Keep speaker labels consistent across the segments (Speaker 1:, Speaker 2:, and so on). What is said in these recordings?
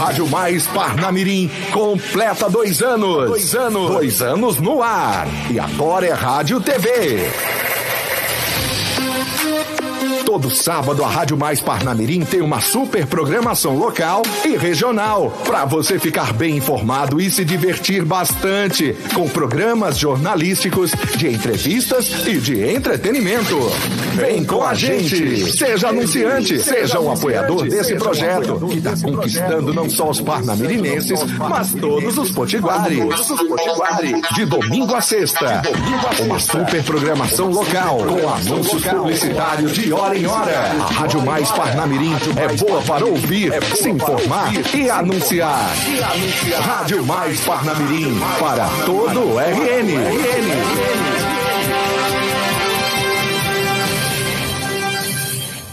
Speaker 1: Rádio Mais Parnamirim completa dois anos. Dois anos. Dois anos no ar. E agora é Rádio TV. Todo sábado a Rádio Mais Parnamirim tem uma super programação local e regional para você ficar bem informado e se divertir bastante com programas jornalísticos, de entrevistas e de entretenimento. Vem com a gente, seja anunciante, seja um apoiador desse projeto que está conquistando não só os parnamirinenses, mas todos os potiguares. De domingo a sexta, uma super programação local com anúncios publicitários de hora em hora. A Rádio Mais Parnamirim é boa para ouvir, se informar e anunciar. Rádio Mais Parnamirim para todo o RN.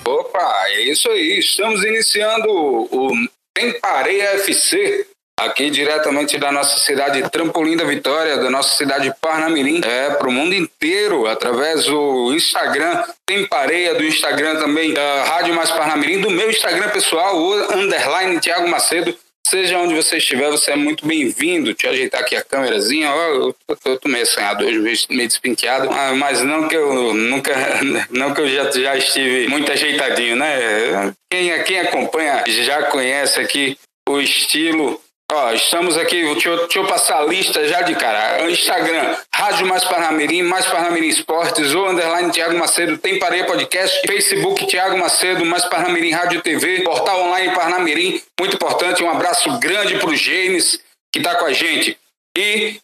Speaker 2: Opa, é isso aí. Estamos iniciando o Tempareia FC, aqui diretamente da nossa cidade Trampolim da Vitória, da nossa cidade Parnamirim, é para o mundo inteiro, através do Instagram, tem pareia do Instagram também, da Rádio Mais Parnamirim, do meu Instagram pessoal, o underline Tiago Macedo. Seja onde você estiver, você é muito bem-vindo. Deixa eu ajeitar aqui a câmerazinha. Ó, eu, eu tô meio assanhado hoje, meio despinteado. Ah, mas não que eu nunca, não que eu já, já estive muito ajeitadinho, né? Quem, quem acompanha já conhece aqui o estilo Ó, estamos aqui, deixa eu, deixa eu, passar a lista já de cara. Instagram, Rádio Mais Parnamirim, Mais Parnamirim Esportes, ou underline Tiago Macedo, tem Pareia Podcast, Facebook Tiago Macedo, Mais Parnamirim Rádio TV, portal online Parnamirim, muito importante, um abraço grande para o James, que está com a gente. E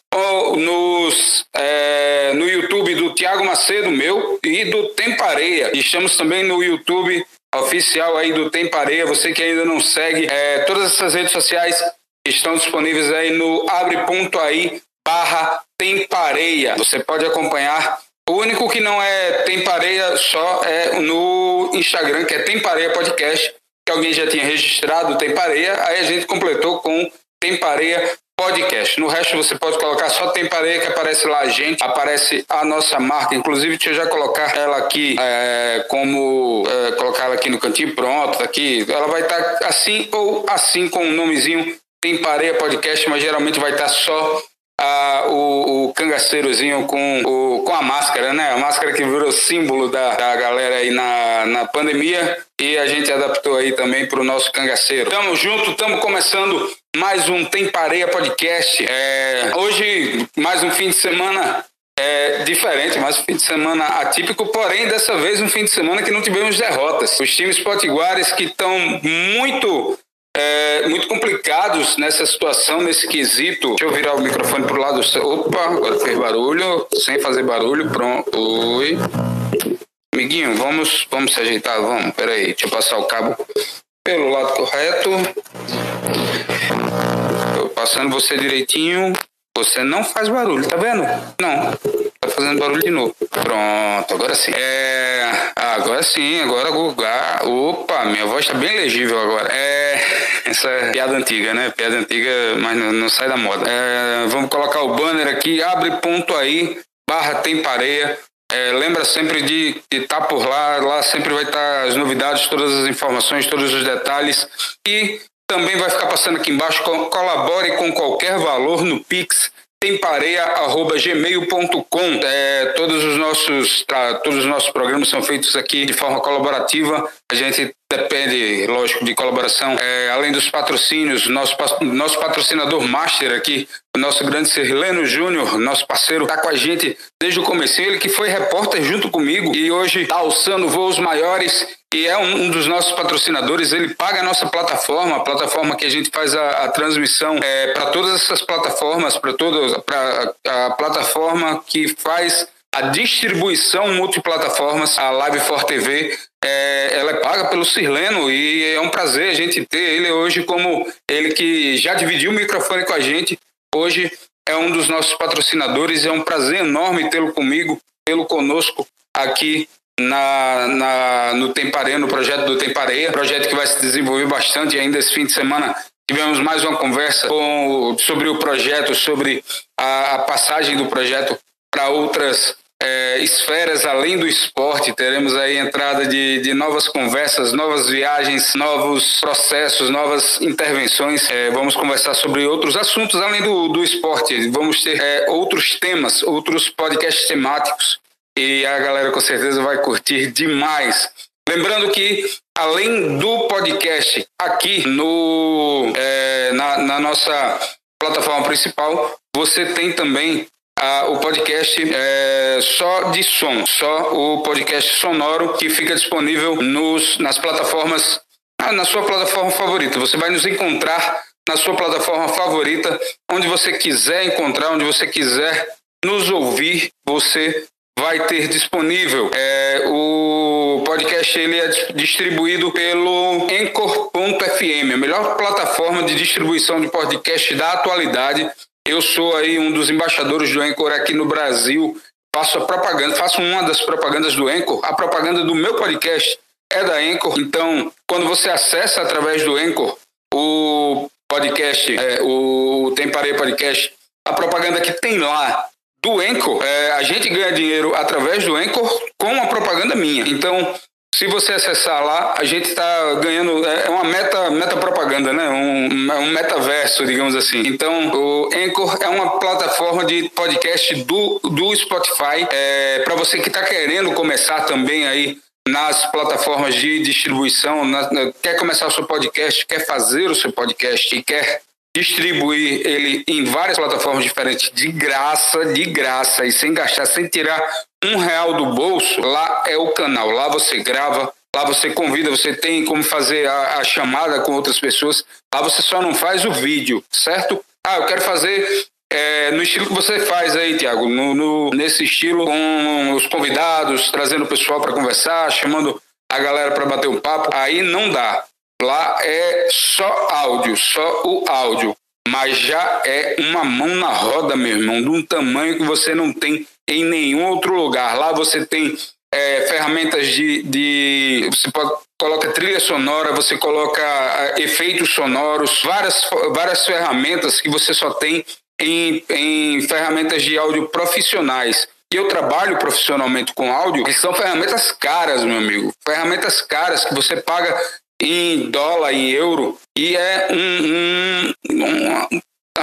Speaker 2: nos, é, no YouTube do Tiago Macedo, meu, e do Tempareia. Estamos também no YouTube oficial aí do Tempareia, você que ainda não segue, é, todas essas redes sociais estão disponíveis aí no abre.aí barra tempareia. Você pode acompanhar. O único que não é tempareia só é no Instagram, que é tempareia podcast, que alguém já tinha registrado tempareia, aí a gente completou com tempareia podcast. No resto você pode colocar só tempareia que aparece lá a gente, aparece a nossa marca. Inclusive, deixa eu já colocar ela aqui é, como é, colocar ela aqui no cantinho, pronto, tá aqui. Ela vai estar tá assim ou assim com o um nomezinho tem Pareia Podcast, mas geralmente vai estar só o, o cangaceirozinho com, o, com a máscara, né? A máscara que virou símbolo da, da galera aí na, na pandemia e a gente adaptou aí também para o nosso cangaceiro. Tamo junto, tamo começando mais um Tem Pareia Podcast. É, hoje, mais um fim de semana é diferente, mais um fim de semana atípico, porém dessa vez um fim de semana que não tivemos derrotas. Os times potiguares que estão muito é, muito complicados nessa situação, nesse quesito. Deixa eu virar o microfone pro lado. Opa, agora fez barulho, sem fazer barulho. Pronto. Oi. Amiguinho, vamos, vamos se ajeitar, vamos. Peraí, deixa eu passar o cabo pelo lado correto. Passando você direitinho. Você não faz barulho, tá vendo? Não. Tá fazendo barulho de novo. Pronto, agora sim. É. Agora sim, agora Guga. Opa, minha voz tá bem legível agora. É. Essa é piada antiga, né? Piada antiga, mas não, não sai da moda. É... Vamos colocar o banner aqui. Abre ponto aí, barra tem pareia. É, lembra sempre de estar tá por lá, lá sempre vai estar tá as novidades, todas as informações, todos os detalhes. E também vai ficar passando aqui embaixo. Colabore com qualquer valor no Pix tempareia@gmail.com. É, todos os nossos tá, todos os nossos programas são feitos aqui de forma colaborativa. A gente depende, lógico, de colaboração. É, além dos patrocínios, nosso nosso patrocinador master aqui, o nosso grande Sirleno Júnior, nosso parceiro, está com a gente desde o começo. Ele que foi repórter junto comigo e hoje está alçando voos maiores e é um, um, dos nossos patrocinadores, ele paga a nossa plataforma, a plataforma que a gente faz a, a transmissão é, para todas essas plataformas, para todas, para a, a plataforma que faz a distribuição multiplataformas, a Live for TV, é, ela é paga pelo Sirleno e é um prazer a gente ter ele hoje como ele que já dividiu o microfone com a gente, hoje é um dos nossos patrocinadores, é um prazer enorme tê-lo comigo, tê-lo conosco aqui na, na, no Tempareia, no projeto do Tempareia, projeto que vai se desenvolver bastante ainda esse fim de semana. Tivemos mais uma conversa com, sobre o projeto, sobre a, a passagem do projeto para outras é, esferas além do esporte. Teremos aí entrada de, de novas conversas, novas viagens, novos processos, novas intervenções. É, vamos conversar sobre outros assuntos além do, do esporte. Vamos ter é, outros temas, outros podcasts temáticos e a galera com certeza vai curtir demais. Lembrando que, além do podcast aqui no, é, na, na, nossa plataforma principal, você tem também o podcast é, só de som, só o podcast sonoro que fica disponível nos, nas plataformas, ah, na sua plataforma favorita. Você vai nos encontrar na sua plataforma favorita, onde você quiser encontrar, onde você quiser nos ouvir, você vai ter disponível. É, o podcast ele é distribuído pelo Encore.fm, a melhor plataforma de distribuição de podcast da atualidade. Eu sou aí um dos embaixadores do Encore aqui no Brasil. Faço a propaganda, faço uma das propagandas do Encore. A propaganda do meu podcast é da Encore. Então, quando você acessa através do Encore o podcast, é, o Tem Parei Podcast, a propaganda que tem lá do Anchor, é, a gente ganha dinheiro através do Anchor com a propaganda minha. Então, se você acessar lá, a gente está ganhando, é, é uma meta, meta propaganda, né? Um, um metaverso, digamos assim. Então, o Anchor é uma plataforma de podcast do, do Spotify. É, Para você que está querendo começar também aí nas plataformas de distribuição, na, quer começar o seu podcast, quer fazer o seu podcast e quer distribuir ele em várias plataformas diferentes de graça, de graça e sem gastar, sem tirar um real do bolso, lá é o canal. Lá você grava, lá você convida, você tem como fazer a, a chamada com outras pessoas. Lá você só não faz o vídeo, certo? Ah, eu quero fazer é, no estilo que você faz aí, Tiago, no, no, nesse estilo, com os convidados, trazendo o pessoal para conversar, chamando a galera para bater um papo, aí não dá. Lá é só áudio, só o áudio. Mas já é uma mão na roda, meu irmão, de um tamanho que você não tem em nenhum outro lugar. Lá você tem é, ferramentas de, de. Você pode, coloca trilha sonora, você coloca é, efeitos sonoros, várias, várias ferramentas que você só tem em, em ferramentas de áudio profissionais. Eu trabalho profissionalmente com áudio, que são ferramentas caras, meu amigo. Ferramentas caras que você paga em dólar, em euro, e é um, um, um,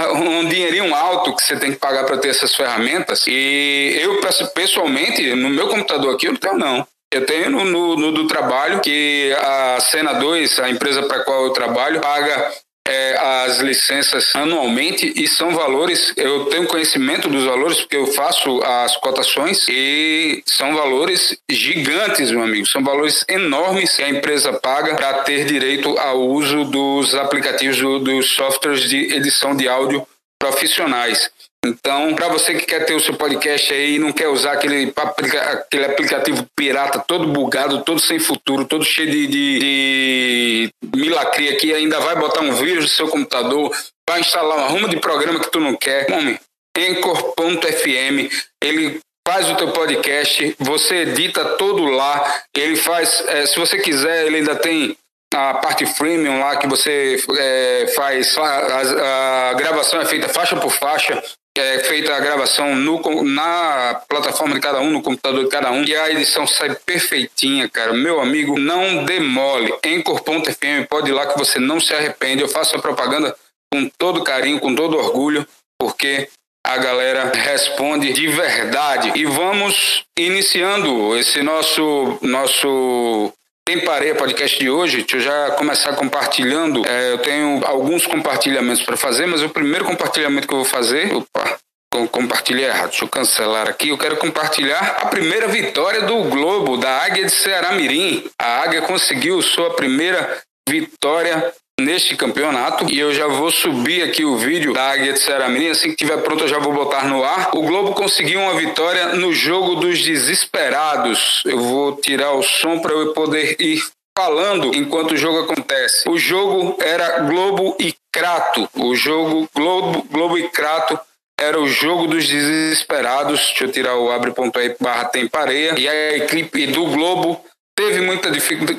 Speaker 2: um dinheirinho alto que você tem que pagar para ter essas ferramentas. E eu, pessoalmente, no meu computador aqui, eu não tenho, não. Eu tenho no, no, no do trabalho que a Cena 2, a empresa para qual eu trabalho, paga é, as licenças anualmente e são valores, eu tenho conhecimento dos valores porque eu faço as cotações e são valores gigantes, meu amigo, são valores enormes que a empresa paga para ter direito ao uso dos aplicativos do, dos softwares de edição de áudio profissionais. Então, para você que quer ter o seu podcast aí e não quer usar aquele, aquele aplicativo pirata todo bugado, todo sem futuro, todo cheio de, de, de milacria que ainda vai botar um vírus no seu computador, vai instalar uma ruma de programa que tu não quer, homem, Anchor.fm, ele faz o teu podcast, você edita todo lá, ele faz, é, se você quiser, ele ainda tem a parte freemium lá que você é, faz, a, a, gravação é feita faixa por faixa, é feita a gravação no, na plataforma de cada um, no computador de cada um, e a edição sai perfeitinha, cara. Meu amigo, não demole. Encore.fm, pode ir lá que você não se arrepende. Eu faço a propaganda com todo carinho, com todo orgulho, porque a galera responde de verdade. E vamos iniciando esse nosso nosso tem Pareia Podcast de hoje, deixa eu já começar compartilhando. É, eu tenho alguns compartilhamentos para fazer, mas o primeiro compartilhamento que eu vou fazer. Opa, compartilhei errado, deixa eu cancelar aqui. Eu quero compartilhar a primeira vitória do Globo, da Águia de Ceará Mirim. A Águia conseguiu sua primeira vitória neste campeonato. E eu já vou subir aqui o vídeo da Águia de Ceramirim. Assim que tiver pronto, eu já vou botar no ar. O Globo conseguiu uma vitória no jogo dos desesperados. Eu vou tirar o som para eu poder ir falando enquanto o jogo acontece. O jogo era Globo e Crato. O jogo Globo, Globo e Crato era o jogo dos desesperados. Deixa eu tirar o abre.aí barra tem pareia. E a equipe do Globo teve muita,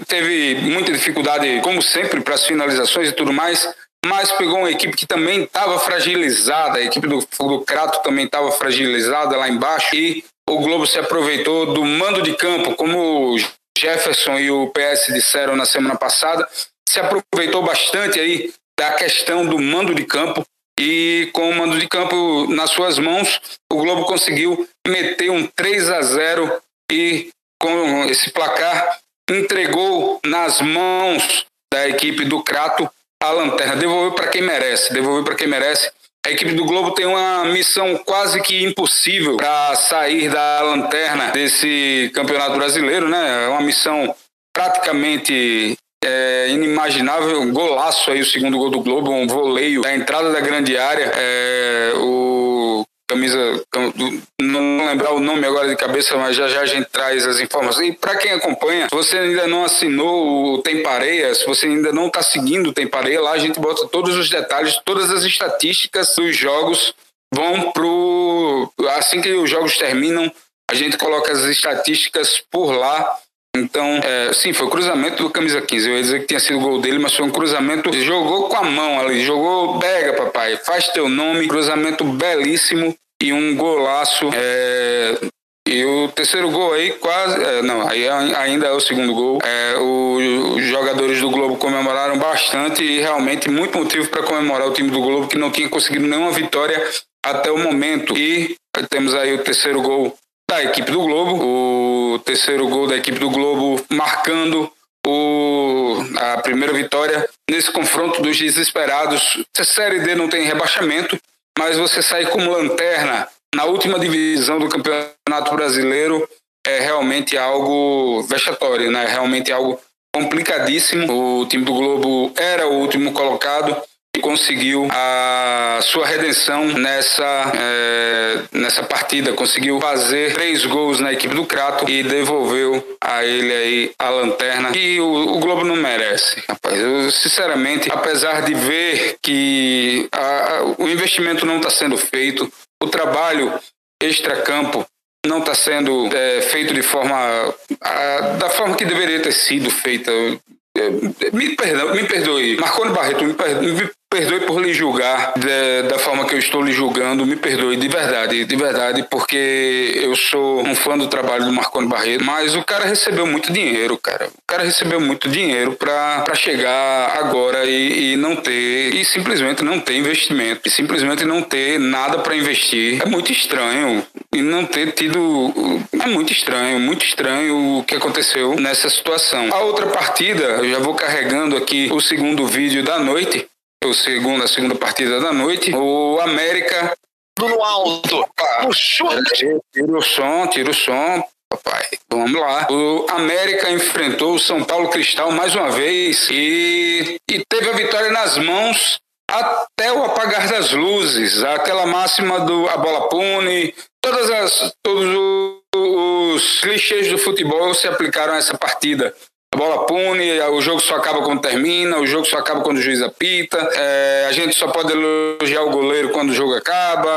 Speaker 2: teve muita dificuldade, como sempre, para as finalizações e tudo mais, mas pegou uma equipe que também estava fragilizada, a equipe do, do Crato também estava fragilizada lá embaixo, e o Globo se aproveitou do mando de campo, como o Jefferson e o PS disseram na semana passada, se aproveitou bastante aí da questão do mando de campo e com o mando de campo nas suas mãos, o Globo conseguiu meter um 3 a 0 e com esse placar entregou nas mãos da equipe do Crato a lanterna, devolveu para quem merece, devolveu para quem merece. A equipe do Globo tem uma missão quase que impossível para sair da lanterna desse campeonato brasileiro, né? É uma missão praticamente é, inimaginável, um golaço aí o segundo gol do Globo, um voleio da entrada da grande área. É, o camisa, não lembrar o nome agora de cabeça, mas já já a gente traz as informações. E para quem acompanha, se você ainda não assinou o Tempareia, se você ainda não está seguindo o Tempareia, lá a gente bota todos os detalhes, todas as estatísticas dos jogos vão pro assim que os jogos terminam, a gente coloca as estatísticas por lá então, é, sim, foi cruzamento do camisa 15. Eu ia dizer que tinha sido gol dele, mas foi um cruzamento. Jogou com a mão ali, jogou, pega, papai, faz teu nome. Cruzamento belíssimo e um golaço. É, e o terceiro gol aí quase. É, não, aí ainda é o segundo gol. É, o, os jogadores do Globo comemoraram bastante e realmente muito motivo para comemorar o time do Globo que não tinha conseguido nenhuma vitória até o momento. E temos aí o terceiro gol da equipe do Globo, o terceiro gol da equipe do Globo marcando o, a primeira vitória nesse confronto dos desesperados. A Série D não tem rebaixamento, mas você sair como lanterna na última divisão do Campeonato Brasileiro é realmente algo vexatório, né? É realmente algo complicadíssimo. O time do Globo era o último colocado conseguiu a sua redenção nessa, é, nessa partida. Conseguiu fazer três gols na equipe do Crato e devolveu a ele aí a lanterna que o, o Globo não merece. Rapaz, eu, sinceramente, apesar de ver que a, a, o investimento não está sendo feito, o trabalho extra-campo não está sendo é, feito de forma a, da forma que deveria ter sido feita. É, me, perdão, me perdoe, Marconi Barreto, me, perdoe, perdoe por lhe julgar de, da forma que eu estou lhe julgando, me perdoe de verdade, de verdade, porque eu sou um fã do trabalho do Marconi Barreto, mas o cara recebeu muito dinheiro, cara. O cara recebeu muito dinheiro para chegar agora e, e, não ter, e simplesmente não ter investimento, e simplesmente não ter nada para investir. É muito estranho, e não ter tido. É muito estranho, muito estranho o que aconteceu nessa situação. A outra partida, eu já vou carregando aqui o segundo vídeo da noite, o segundo, a segunda partida da noite. O América.
Speaker 3: No alto.
Speaker 2: O chute. Tira o som, tira o som. Papai, vamos lá. O América enfrentou o São Paulo Cristal mais uma vez e, e teve a vitória nas mãos até o apagar das luzes. Aquela máxima do a bola pune, todas as, todos os clichês do futebol se aplicaram a essa partida. A bola pune, o jogo só acaba quando termina, o jogo só acaba quando o juiz apita, é, a gente só pode elogiar o goleiro quando o jogo acaba,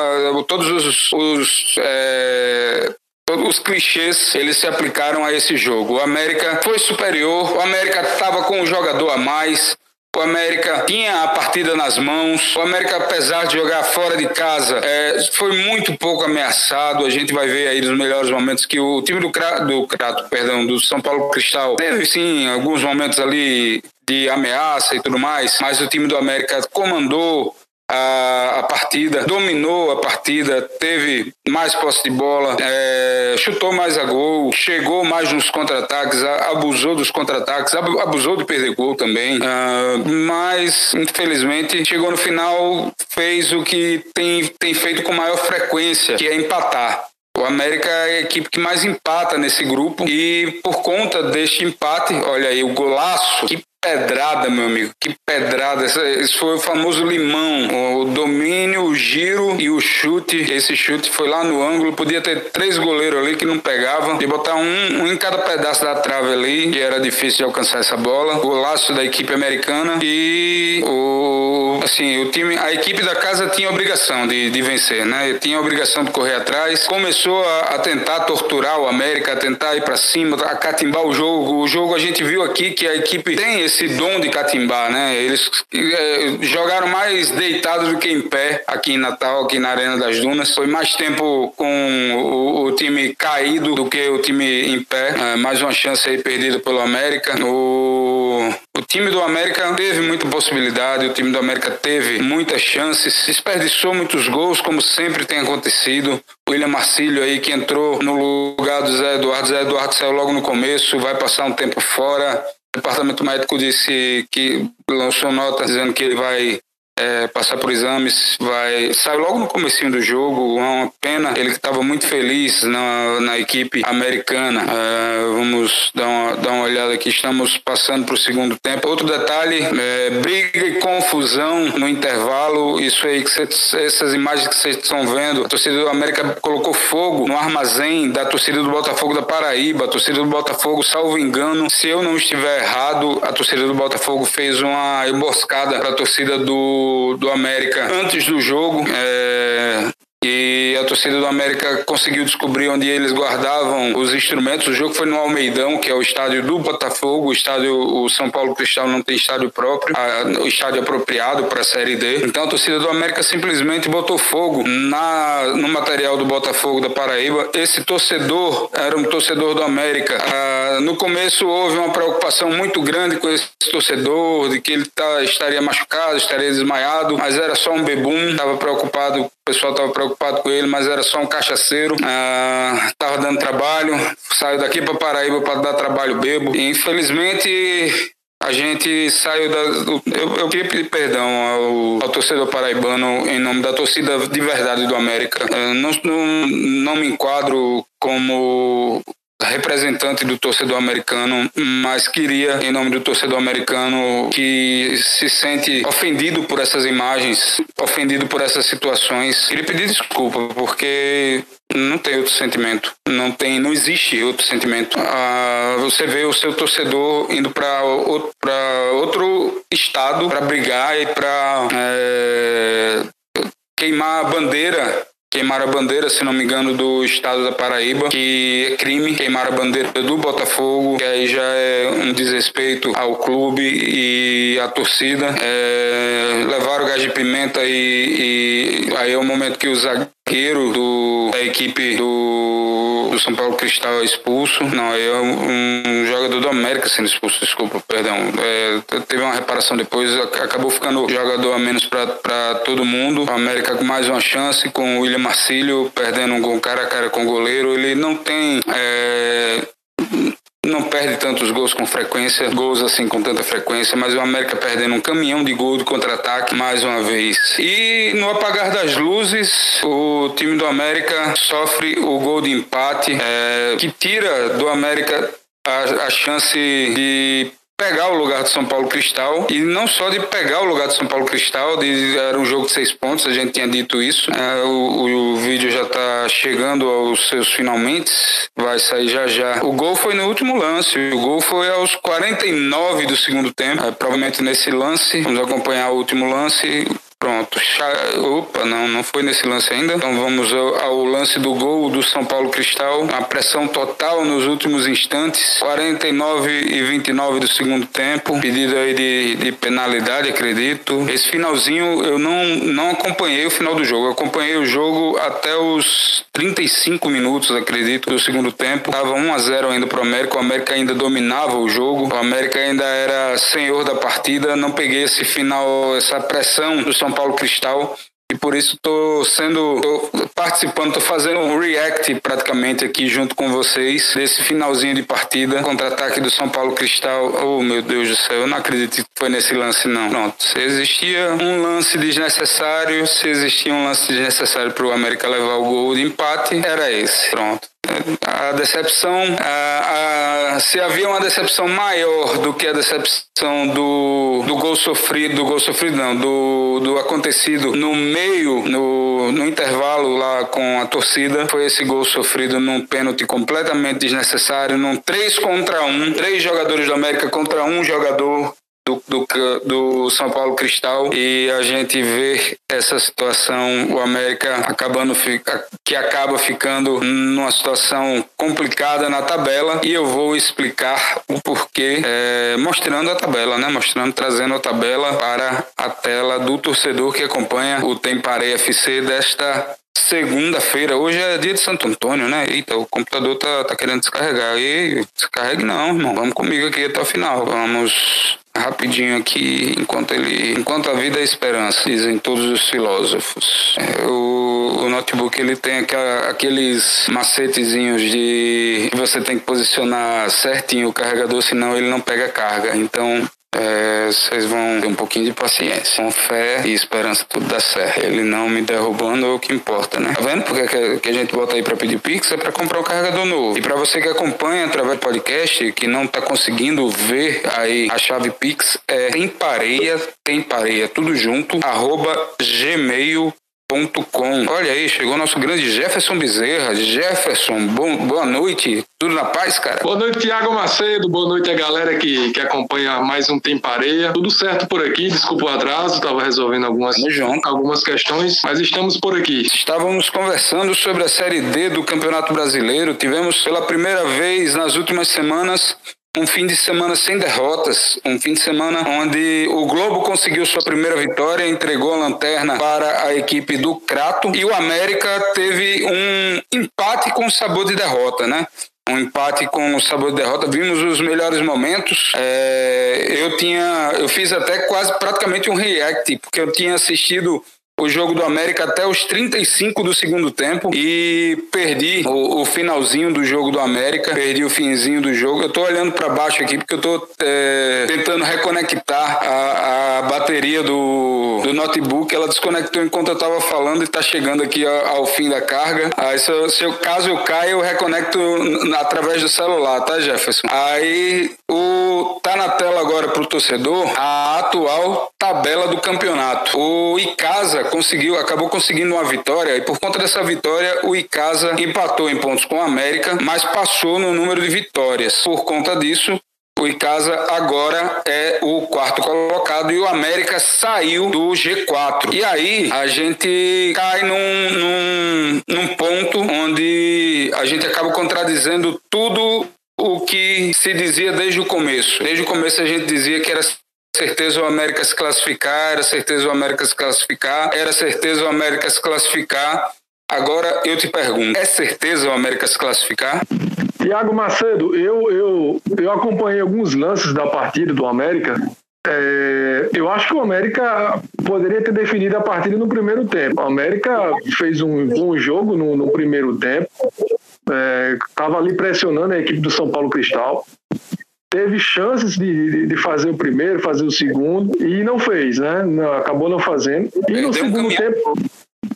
Speaker 2: todos os, os é, os clichês eles se aplicaram a esse jogo. O América foi superior, o América estava com um jogador a mais, o América tinha a partida nas mãos. O América, apesar de jogar fora de casa, é, foi muito pouco ameaçado. A gente vai ver aí nos melhores momentos que o time do, do perdão, do São Paulo Cristal teve sim alguns momentos ali de ameaça e tudo mais, mas o time do América comandou a, a, partida, dominou a partida, teve mais posse de bola, é, chutou mais a gol, chegou mais nos contra-ataques, abusou dos contra-ataques, abusou de perder gol também, uh, mas infelizmente chegou no final, fez o que tem, tem feito com maior frequência, que é empatar. O América é a equipe que mais empata nesse grupo e por conta deste empate, olha aí o golaço, que pedrada, meu amigo. Que pedrada. Esse foi o famoso limão. O domínio, o giro e o chute. Esse chute foi lá no ângulo. Podia ter três goleiros ali que não pegavam. E botar um, um em cada pedaço da trave ali, que era difícil de alcançar essa bola. Golaço da equipe americana. E o, assim, o time, a equipe da casa tinha obrigação de, de vencer, né? Tinha a obrigação de correr atrás. Começou a, a tentar torturar o América, a tentar ir para cima, a catimbar o jogo. O jogo a gente viu aqui que a equipe tem esse esse dom de catimbar, né? Eles é, jogaram mais deitados do que em pé aqui em Natal, aqui na Arena das Dunas. Foi mais tempo com o, o time caído do que o time em pé. É, mais uma chance aí perdida pelo América. O, o time do América teve muita possibilidade, o time do América teve muitas chances, desperdiçou muitos gols, como sempre tem acontecido. William Marcílio aí que entrou no lugar do Zé Eduardo. Zé Eduardo saiu logo no começo, vai passar um tempo fora. O departamento médico disse que lançou nota dizendo que ele vai é, passar por exames, vai saiu logo no comecinho do jogo, uma pena. Ele estava muito feliz na, na equipe americana. É, vamos dar uma, dar uma olhada aqui. Estamos passando para o segundo tempo. Outro detalhe: é, briga e confusão no intervalo. Isso aí que cê, essas imagens que vocês estão vendo. A torcida do América colocou fogo no armazém da torcida do Botafogo da Paraíba. A torcida do Botafogo, salvo engano, se eu não estiver errado, a torcida do Botafogo fez uma emboscada para a torcida do do, América antes do jogo. É, e a torcida do América conseguiu descobrir onde eles guardavam os instrumentos. O jogo foi no Almeidão, que é o estádio do Botafogo. O estádio, o São Paulo Cristal não tem estádio próprio, o estádio apropriado para a Série D. Então a torcida do América simplesmente botou fogo na, no material do Botafogo da Paraíba. Esse torcedor era um torcedor do América. Ah, no começo houve uma preocupação muito grande com esse torcedor, de que ele tá, estaria machucado, estaria desmaiado, mas era só um bebum. Estava preocupado, o pessoal estava preocupado com ele, mas era só um cachaceiro. Estava ah, dando trabalho, saiu daqui para Paraíba para dar trabalho bebo. E, infelizmente, a gente saiu da. Eu, eu queria pedir perdão ao, ao, torcedor paraibano em nome da torcida de verdade do América. não, não, não me enquadro como representante do torcedor americano, mas queria, em nome do torcedor americano, que se sente ofendido por essas imagens, ofendido por essas situações, queria pedir desculpa, porque não tem outro sentimento, não tem, não existe outro sentimento. Ah, você vê o seu torcedor indo para outro estado para brigar e para é, queimar a bandeira queimar a bandeira, se não me engano, do estado da Paraíba, que é crime queimar a bandeira do Botafogo, que aí já é um desrespeito ao clube e à torcida. É, levaram gás de pimenta e, e aí é o momento que o zagueiro do, da equipe do, do São Paulo Cristal expulso. Não, é um, um jogador do América sendo expulso, desculpa, perdão. É, teve uma reparação depois, acabou ficando jogador a menos para todo mundo. O América com mais uma chance, com o William Marcílio perdendo um gol cara a cara com o goleiro. Ele não tem. É, não perde tantos gols com frequência, gols assim com tanta frequência, mas o América perdendo um caminhão de gol de contra-ataque mais uma vez. E no apagar das luzes, o time do América sofre o gol de empate, é, que tira do América a, a chance de pegar o lugar do São Paulo Cristal e não só de pegar o lugar do São Paulo Cristal, de, era um jogo de seis pontos, a gente tinha dito isso. É, o, o, vídeo já está chegando aos seus finalmente, vai sair já já. O gol foi no último lance, o gol foi aos 49 do segundo tempo, é, provavelmente nesse lance. Vamos acompanhar o último lance. Pronto. Opa, não, não foi nesse lance ainda. Então vamos ao, ao, lance do gol do São Paulo Cristal. A pressão total nos últimos instantes. 49 e 29 do segundo tempo. Pedido aí de, de penalidade, acredito. Esse finalzinho eu não, não acompanhei o final do jogo. Eu acompanhei o jogo até os 35 minutos, acredito, do segundo tempo. Tava 1 a 0 ainda pro América. O América ainda dominava o jogo. O América ainda era senhor da partida. Não peguei esse final, essa pressão do São Paulo Cristal e por isso estou sendo tô participando, estou fazendo um react praticamente aqui junto com vocês desse finalzinho de partida contra-ataque do São Paulo Cristal. Oh meu Deus do céu, eu não acredito que foi nesse lance não. Pronto, se existia um lance desnecessário, se existia um lance desnecessário para o América levar o gol de empate, era esse. Pronto. A decepção, a, a, se havia uma decepção maior do que a decepção do, do gol sofrido, do gol sofrido não, do, do acontecido no meio, no, no intervalo lá com a torcida, foi esse gol sofrido num pênalti completamente desnecessário, num 3 contra 1, três jogadores do América contra um jogador do, do, do, São Paulo Cristal e a gente vê essa situação, o América acabando que acaba ficando numa situação complicada na tabela e eu vou explicar o porquê é, mostrando a tabela, né? Mostrando, trazendo a tabela para a tela do torcedor que acompanha o Temparei FC desta segunda-feira. Hoje é dia de Santo Antônio, né? Eita, o computador tá, tá querendo descarregar. E descarregue não, irmão. Vamos comigo aqui até o final. Vamos rapidinho aqui, enquanto ele, enquanto a vida é esperança, dizem todos os filósofos. É, o, o, notebook ele tem aquela, aqueles macetezinhos de que você tem que posicionar certinho o carregador, senão ele não pega carga. Então é, vocês vão ter um pouquinho de paciência. Com fé e esperança tudo dá certo. Ele não me derrubando é o que importa, né? Tá vendo porque que, que a gente bota aí para pedir Pix? É para comprar um carregador novo. E para você que acompanha através do podcast, que não tá conseguindo ver aí a chave Pix, é tem pareia, tem pareia, tudo junto, arroba gmail Com. Olha aí, chegou nosso grande Jefferson Bezerra. Jefferson, bom, boa noite. Tudo na paz, cara?
Speaker 3: Boa noite, Tiago Macedo. Boa noite a galera que, que acompanha mais um Tempo Areia. Tudo certo por aqui, desculpa o atraso, estava resolvendo algumas, algumas questões, mas estamos por aqui.
Speaker 2: Estávamos conversando sobre a Série D do Campeonato Brasileiro. Tivemos pela primeira vez nas últimas semanas um fim de semana sem derrotas, um fim de semana onde o Globo conseguiu sua primeira vitória, entregou a lanterna para a equipe do Crato e o América teve um empate com sabor de derrota, né? um empate com sabor de derrota. Vimos os melhores momentos. É, eu tinha, eu fiz até quase praticamente um react, porque eu tinha assistido o jogo do América até os 35 do segundo tempo e perdi o, o finalzinho do jogo do América, perdi o finzinho do jogo. Eu tô olhando para baixo aqui porque eu tô é, tentando reconectar a, a bateria do, do notebook. Ela desconectou enquanto eu tava falando e tá chegando aqui ao, fim da carga. Aí, se, eu, se eu, caso eu caia, eu reconecto através do celular, tá, Jefferson? Aí o tá na tela agora pro torcedor a atual tabela do campeonato. O Icasa conseguiu, acabou conseguindo uma vitória e por conta dessa vitória o Icasa empatou em pontos com o América, mas passou no número de vitórias. Por conta disso, o Icasa agora é o quarto colocado e o América saiu do G4. E aí a gente cai num, num, num ponto onde a gente acaba contradizendo tudo o que se dizia desde o começo. Desde o começo a gente dizia que era certeza o América se classificar, era certeza o América se classificar, era certeza o América se classificar. Agora eu te pergunto, é certeza o América se classificar?
Speaker 3: Tiago Macedo, eu, eu, eu acompanhei alguns lances da partida do América. É, eu acho que o América poderia ter definido a partida no primeiro tempo. O América fez um bom jogo no, no primeiro tempo, estava é, ali pressionando a equipe do São Paulo Cristal teve chances de, de, fazer o primeiro, fazer o segundo e não fez, né? acabou não fazendo. E no segundo tempo,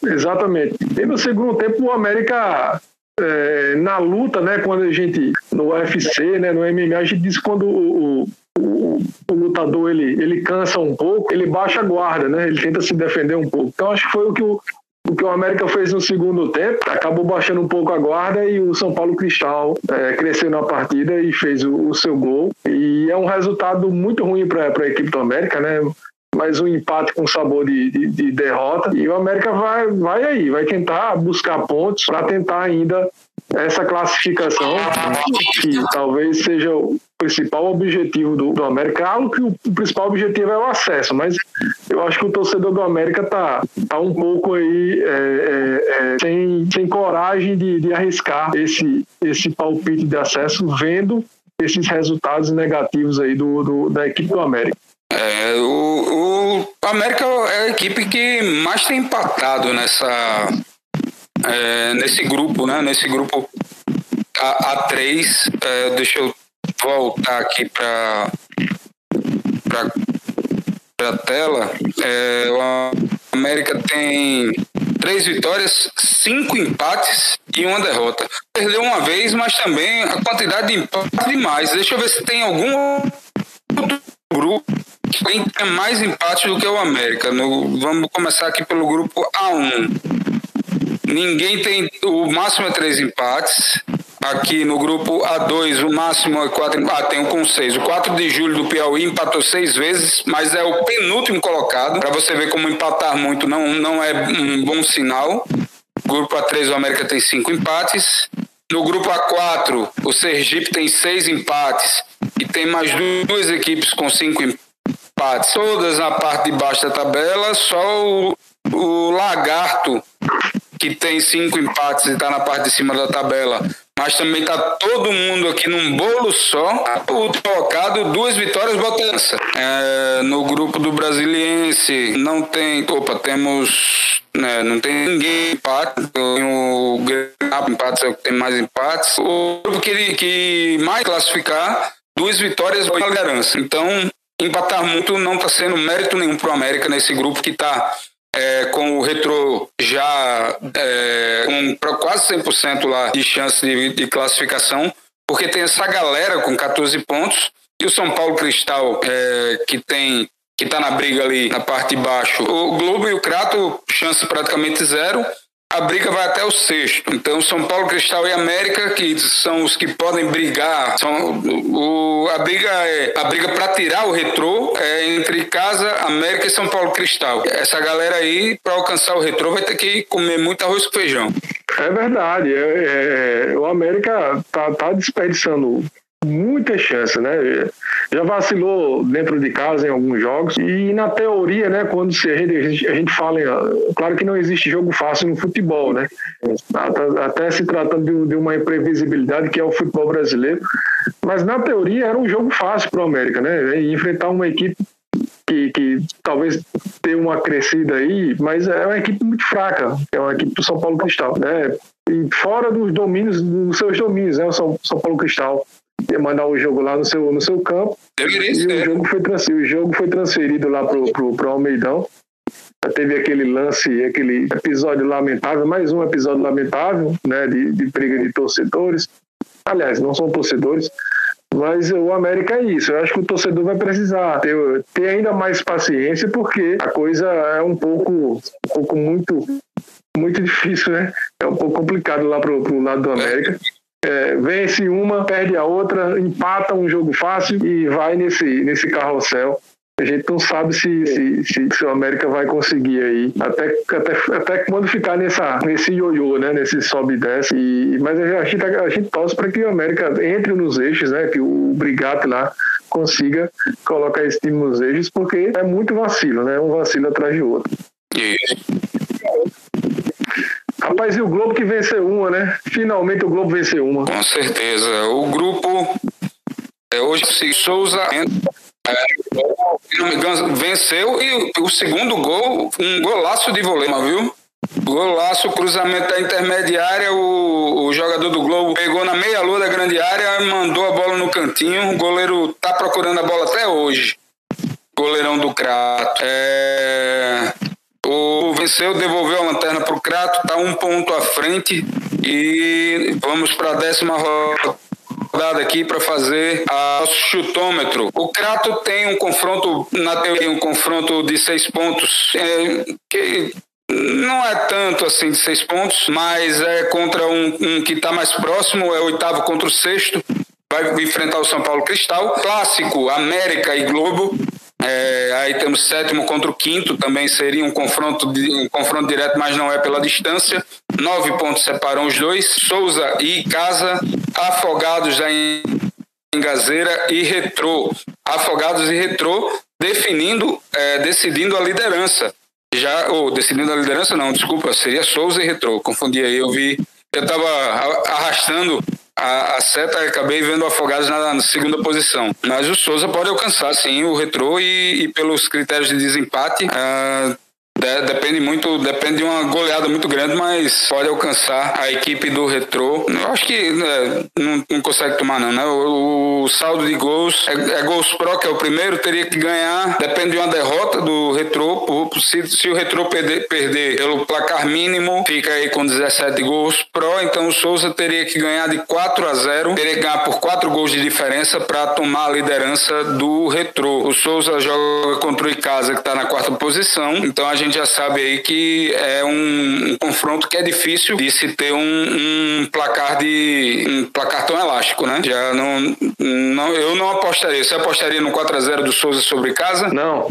Speaker 3: exatamente. E no segundo tempo o América é, na luta, né? Quando a gente no UFC, né? No MMA a gente diz quando o, o, o, lutador ele, ele cansa um pouco, ele baixa a guarda, né? Ele tenta se defender um pouco. Então acho que foi o que o, o que o América fez no segundo tempo, acabou baixando um pouco a guarda e o São Paulo Cristal é, cresceu na partida e fez o, o, seu gol. E é um resultado muito ruim para a equipe do América, né? Mais um empate com sabor de, de, de, derrota. E o América vai, vai aí, vai tentar buscar pontos para tentar ainda essa classificação, que talvez seja o principal objetivo do, do América. Algo que o, o, principal objetivo é o acesso, mas eu acho que o torcedor do América tá, tá um pouco aí é, é, é, sem, sem coragem de, de arriscar esse, esse palpite de acesso, vendo esses resultados negativos aí do, do da equipe do América.
Speaker 2: É, o, o América é a equipe que mais tem empatado nessa, é, nesse grupo, né? Nesse grupo A, A3. É, deixa eu voltar aqui para para a tela. É, o América tem três vitórias, cinco empates e uma derrota. Perdeu uma vez, mas também a quantidade de empates demais. Deixa eu ver se tem algum outro grupo tem mais empates do que o América. No, vamos começar aqui pelo grupo A1. Ninguém tem. O máximo é três empates. aqui no grupo A2, o máximo é 4 Ah, tem um com 6. O 4 de julho do Piauí empatou seis vezes, mas é o penúltimo colocado. Para você ver como empatar muito não, não é um bom sinal. Grupo A3, o América tem cinco empates. No grupo A4, o Sergipe tem seis empates e tem mais duas equipes com cinco empates, todas na parte de baixo da tabela, só o, o Lagarto, que tem cinco empates e está na parte de cima da tabela, mas também está todo mundo aqui num bolo só. O trocado, duas vitórias, botança. É, no grupo do Brasiliense, não tem. Opa, temos. Né, não tem ninguém empate. O empates é o que tem mais empates. O grupo que, que mais classificar, duas vitórias na liderança. Então, empatar muito não está sendo mérito nenhum para o América nesse grupo que está é, com o Retro já é, com quase 100% lá de chance de, de, classificação, porque tem essa galera com 14 pontos e o São Paulo Cristal é, que tem que está na briga ali na parte de baixo. O Globo e o Crato, chance praticamente zero a briga vai até o sexto. Então, São Paulo, Cristal e América, que são os que podem brigar, são, o, a briga é a briga para tirar o retrô é entre Casa, América e São Paulo Cristal. Essa galera aí, para alcançar o retrô, vai ter que comer muito arroz com feijão.
Speaker 3: É verdade. É, é, o América tá, tá desperdiçando muita chance, né? Já vacilou dentro de casa em alguns jogos e na teoria, né? Quando se, a, gente, fala, claro que não existe jogo fácil no futebol, né? Até se tratando de, uma imprevisibilidade que é o futebol brasileiro, mas na teoria era um jogo fácil para o América, né? E enfrentar uma equipe que, que, talvez tenha uma crescida aí, mas é uma equipe muito fraca, é uma equipe do São Paulo Cristal, né? E fora dos domínios, dos seus domínios, né? O São, São Paulo Cristal mandar o jogo lá no seu, no seu campo. E. O jogo, foi transferido, o jogo foi transferido lá pro, pro, pro Almeidão. Já teve aquele lance, aquele episódio lamentável, mais um episódio lamentável, né, de, de briga de torcedores. Aliás, não são torcedores, mas o América é isso. Eu acho que o torcedor vai precisar ter, ter ainda mais paciência, porque a coisa é um pouco, um pouco muito, muito difícil, né? É um pouco complicado lá pro, pro lado do América é, vence uma, perde a outra, empata um jogo fácil e vai nesse, nesse carrossel. A gente não sabe se, se, se, se, o América vai conseguir aí, até, até, até quando ficar nessa, nesse ioiô, né? Nesse sobe e desce. E, mas a gente, a gente torce para que o América entre nos eixos, né? Que o Brigatti lá consiga colocar esse time nos eixos, porque é muito vacilo, né? Um vacilo atrás de outro. Rapaz, e o Globo que venceu uma, né? Finalmente o Globo venceu uma.
Speaker 2: Com certeza. O grupo é, hoje Souza é, venceu e o segundo gol, um golaço de volema, viu? Golaço, cruzamento da intermediária, o, o jogador do Globo pegou na meia-lua da grande área, mandou a bola no cantinho. O goleiro tá procurando a bola até hoje. Goleirão do Crato. É... O venceu, devolveu a lanterna para o Crato, está um ponto à frente e vamos para a décima rodada aqui para fazer o chutômetro. O Crato tem um confronto, na teoria, um confronto de seis pontos, é, que não é tanto assim de seis pontos, mas é contra um, um que está mais próximo, é oitavo contra o sexto. Vai enfrentar o São Paulo Cristal. Clássico, América e Globo. É, aí temos sétimo contra o quinto, também seria um confronto, um confronto direto, mas não é pela distância. Nove pontos separam os dois. Souza e Casa, Afogados já em Gazeira e Retrô. Afogados e Retrô definindo, é, decidindo a liderança. Já, ou decidindo a liderança, não, desculpa, seria Souza e Retrô. Confundi aí, eu vi. Eu estava arrastando a, a seta acabei vendo Afogados na, na, segunda posição. Mas o Souza pode alcançar, sim, o retrô e, e pelos critérios de desempate. Uh, de, depende muito, depende de uma goleada muito grande, mas pode alcançar a equipe do Retrô. Eu acho que né, não, não, consegue tomar, não, né? O, o saldo de gols é, é, Gols Pro, que é o primeiro, teria que ganhar. Depende de uma derrota do Retrô. Se, se o Retrô perder, perder pelo placar mínimo, fica aí com 17 gols Pro. Então o Souza teria que ganhar de 4 a 0, teria que ganhar por 4 gols de diferença para tomar a liderança do Retrô. O Souza joga contra o Icasa, que está na quarta posição. Então a gente gente já sabe aí que é um, um confronto que é difícil de se ter um, um, placar de um placar tão elástico, né? Já não, não eu não apostaria. Você apostaria no 4 a 0 do Souza sobre casa?
Speaker 3: Não.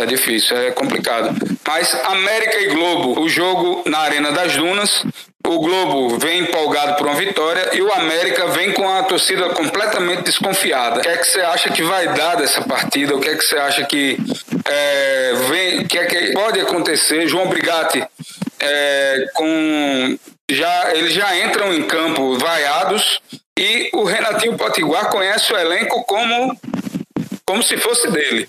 Speaker 2: É difícil, é complicado. Mas América e Globo, o jogo na Arena das Dunas, o Globo vem empolgado por uma vitória e o América vem com a torcida completamente desconfiada. O que é que você acha que vai dar dessa partida? O que é que você acha que, é, vem, que, é que pode acontecer? João Brigatti é, com já eles já entram em campo vaiados e o Renatinho Potiguar conhece o elenco como como se fosse dele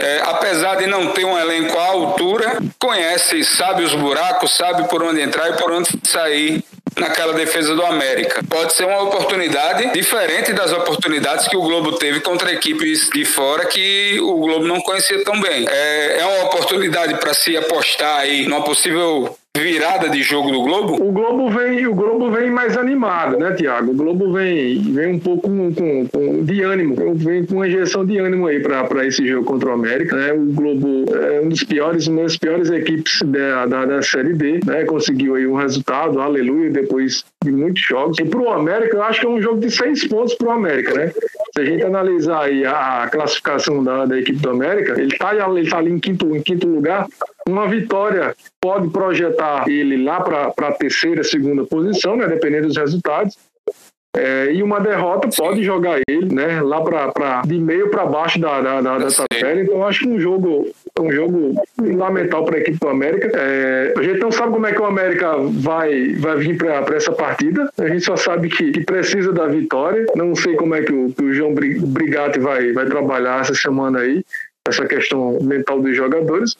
Speaker 2: é, apesar de não ter um elenco à altura, conhece, sabe os buracos, sabe por onde entrar e por onde sair naquela defesa do América. Pode ser uma oportunidade diferente das oportunidades que o Globo teve contra equipes de fora que o Globo não conhecia tão bem. É, é uma oportunidade para se apostar aí numa possível virada de jogo do Globo?
Speaker 3: O Globo vem, o Globo vem mais animado, né, Tiago? O Globo vem, vem um pouco com, com, com, de ânimo, vem com uma injeção de ânimo aí para esse jogo contra o América. Né? O Globo é um dos piores, uma das piores equipes da, da, da Série D, né? Conseguiu aí um resultado, aleluia, depois de muitos jogos. E para o América, eu acho que é um jogo de seis pontos para o América, né? Se a gente analisar aí a classificação da, da equipe do América, ele está ele tá ali em quinto, em quinto lugar, uma vitória pode projetar ele lá para a terceira, segunda posição, né, dependendo dos resultados. É, e uma derrota pode jogar ele né, lá para de meio para baixo da, da, da, da tabela. Então, acho que um jogo, um jogo fundamental para a equipe do América. É, a gente não sabe como é que o América vai, vai vir para essa partida. A gente só sabe que, que, precisa da vitória. Não sei como é que o, que o João Brigatti vai, vai trabalhar essa semana aí, essa questão mental dos jogadores.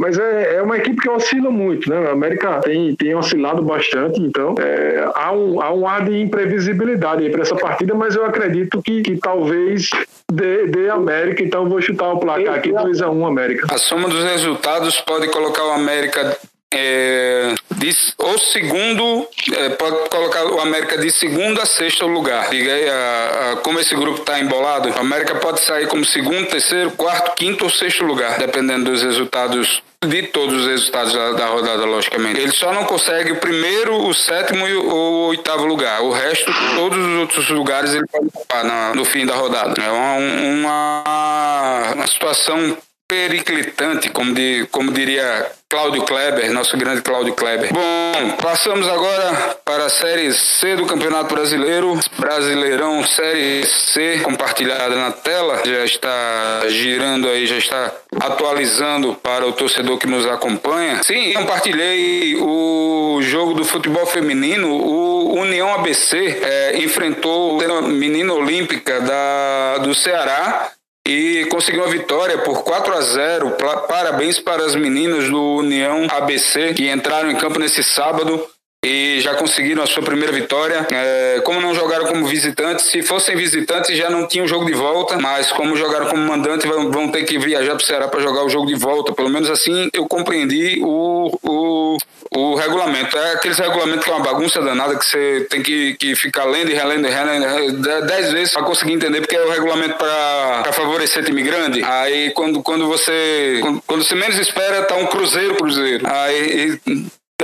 Speaker 3: Mas é, é uma equipe que oscila muito, né? A América tem, tem oscilado bastante, então é, há, um, há um ar de imprevisibilidade para essa partida, mas eu acredito que, que talvez dê, dê América, então vou chutar o placar aqui 2x1 um, América.
Speaker 2: A soma dos resultados pode colocar o América é, de, o segundo, é, pode colocar o América de segundo a sexto lugar. Diga aí, a, a, como esse grupo está embolado, o América pode sair como segundo, terceiro, quarto, quinto ou sexto lugar, dependendo dos resultados de todos os resultados da, da, rodada, logicamente. Ele só não consegue o primeiro, o sétimo e o oitavo lugar. O resto, todos os outros lugares, ele pode ocupar no fim da rodada. É uma, uma, uma situação periclitante, como, de, como diria Cláudio Kleber, nosso grande Cláudio Kleber. Bom, passamos agora para a Série C do Campeonato Brasileiro. Brasileirão Série C compartilhada na tela. Já está girando aí, já está atualizando para o torcedor que nos acompanha. Sim, compartilhei o jogo do futebol feminino. O União ABC é, enfrentou a menina olímpica da, do Ceará e conseguiu uma vitória por 4 a 0. Parabéns para as meninas do União ABC que entraram em campo nesse sábado e já conseguiram a sua primeira vitória. É, como não jogaram como visitantes, se fossem visitantes já não tinham jogo de volta, mas como jogaram como mandante, vão, vão ter que viajar para o Ceará para jogar o jogo de volta. Pelo menos assim eu compreendi o, o, o regulamento. É aqueles regulamentos que é uma bagunça danada que você tem que, que ficar lendo e relendo e relendo dez vezes para conseguir entender, porque é o regulamento para favorecer time grande. Aí quando, quando você quando, quando você menos espera, tá um cruzeiro cruzeiro. Aí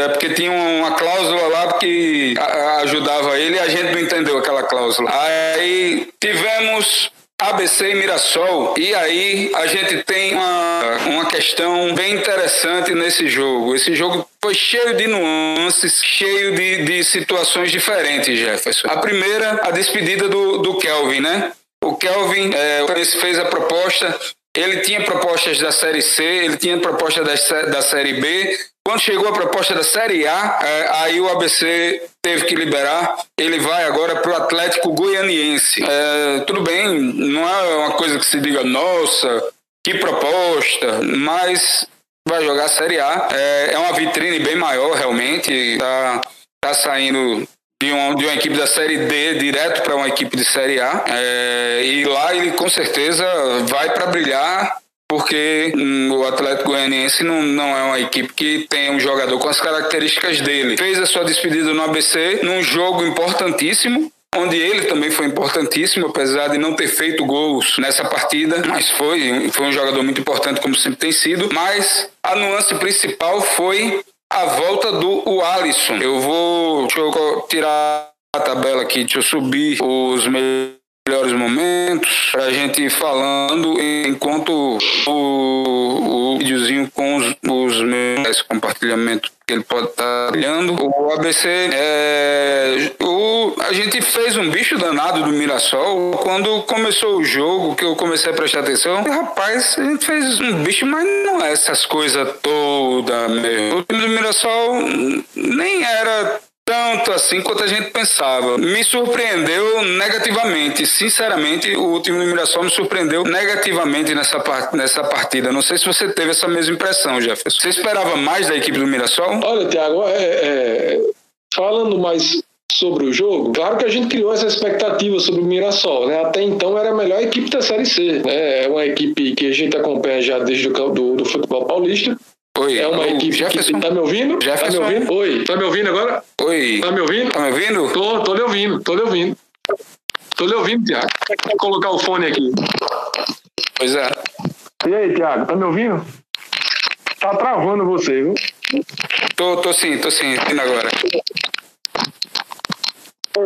Speaker 2: é porque tinha uma cláusula lá que ajudava ele e a gente não entendeu aquela cláusula. Aí tivemos ABC e Mirassol. E aí a gente tem uma, uma questão bem interessante nesse jogo. Esse jogo foi cheio de nuances, cheio de, de situações diferentes, Jefferson. A primeira, a despedida do, do Kelvin, né? O Kelvin é, fez a proposta, ele tinha propostas da Série C, ele tinha proposta da, da Série B, quando chegou a proposta da Série A, é, aí o ABC teve que liberar. Ele vai agora para o Atlético Goianiense. É, tudo bem, não é uma coisa que se diga, nossa, que proposta, mas vai jogar a Série A. É, é uma vitrine bem maior, realmente. Está tá saindo de uma, de uma equipe da Série D direto para uma equipe de Série A. É, e lá ele com certeza vai para brilhar porque o Atlético Goianiense não, não é uma equipe que tem um jogador com as características dele. Fez a sua despedida no ABC num jogo importantíssimo. onde ele também foi importantíssimo, apesar de não ter feito gols nessa partida, mas foi, foi um jogador muito importante, como sempre tem sido. Mas a nuance principal foi a volta do Alisson. Eu vou deixa eu tirar a tabela aqui, deixa eu subir os melhores momentos para a gente falando enquanto o, o videozinho com os, os meus compartilhamento que ele pode estar tá olhando. O ABC, é, o, a gente fez um bicho danado do Mirassol quando começou o jogo, que eu comecei a prestar atenção. E, rapaz, a gente fez um bicho, mas não é essas coisas todas mesmo. O time do Mirassol nem era tanto assim quanto a gente pensava. Me surpreendeu negativamente. Sinceramente, o time do Mirassol me surpreendeu negativamente nessa, part nessa partida. Não sei se você teve essa mesma impressão, Jefferson. Você esperava mais da equipe do Mirassol?
Speaker 3: Olha, Tiago, é, é, falando mais sobre o jogo, claro que a gente criou essa expectativa sobre o Mirassol, né? Até então era a melhor equipe da Série C, né? É uma equipe que a gente acompanha já desde o do, do futebol paulista
Speaker 2: Oi.
Speaker 3: É uma equipe Jefferson. que tá me ouvindo?
Speaker 2: Jefferson.
Speaker 3: Tá me ouvindo? Oi. Tá me ouvindo agora?
Speaker 2: Oi.
Speaker 3: Tá me ouvindo?
Speaker 2: Tá me ouvindo?
Speaker 3: Tô, tô lhe ouvindo, tô lhe ouvindo. Tô lhe ouvindo, Tiago. Vou colocar o fone aqui.
Speaker 2: Pois é.
Speaker 3: E aí, Tiago, tá me ouvindo? Tá travando você, viu?
Speaker 2: Tô, tô sim, tô sim, indo agora.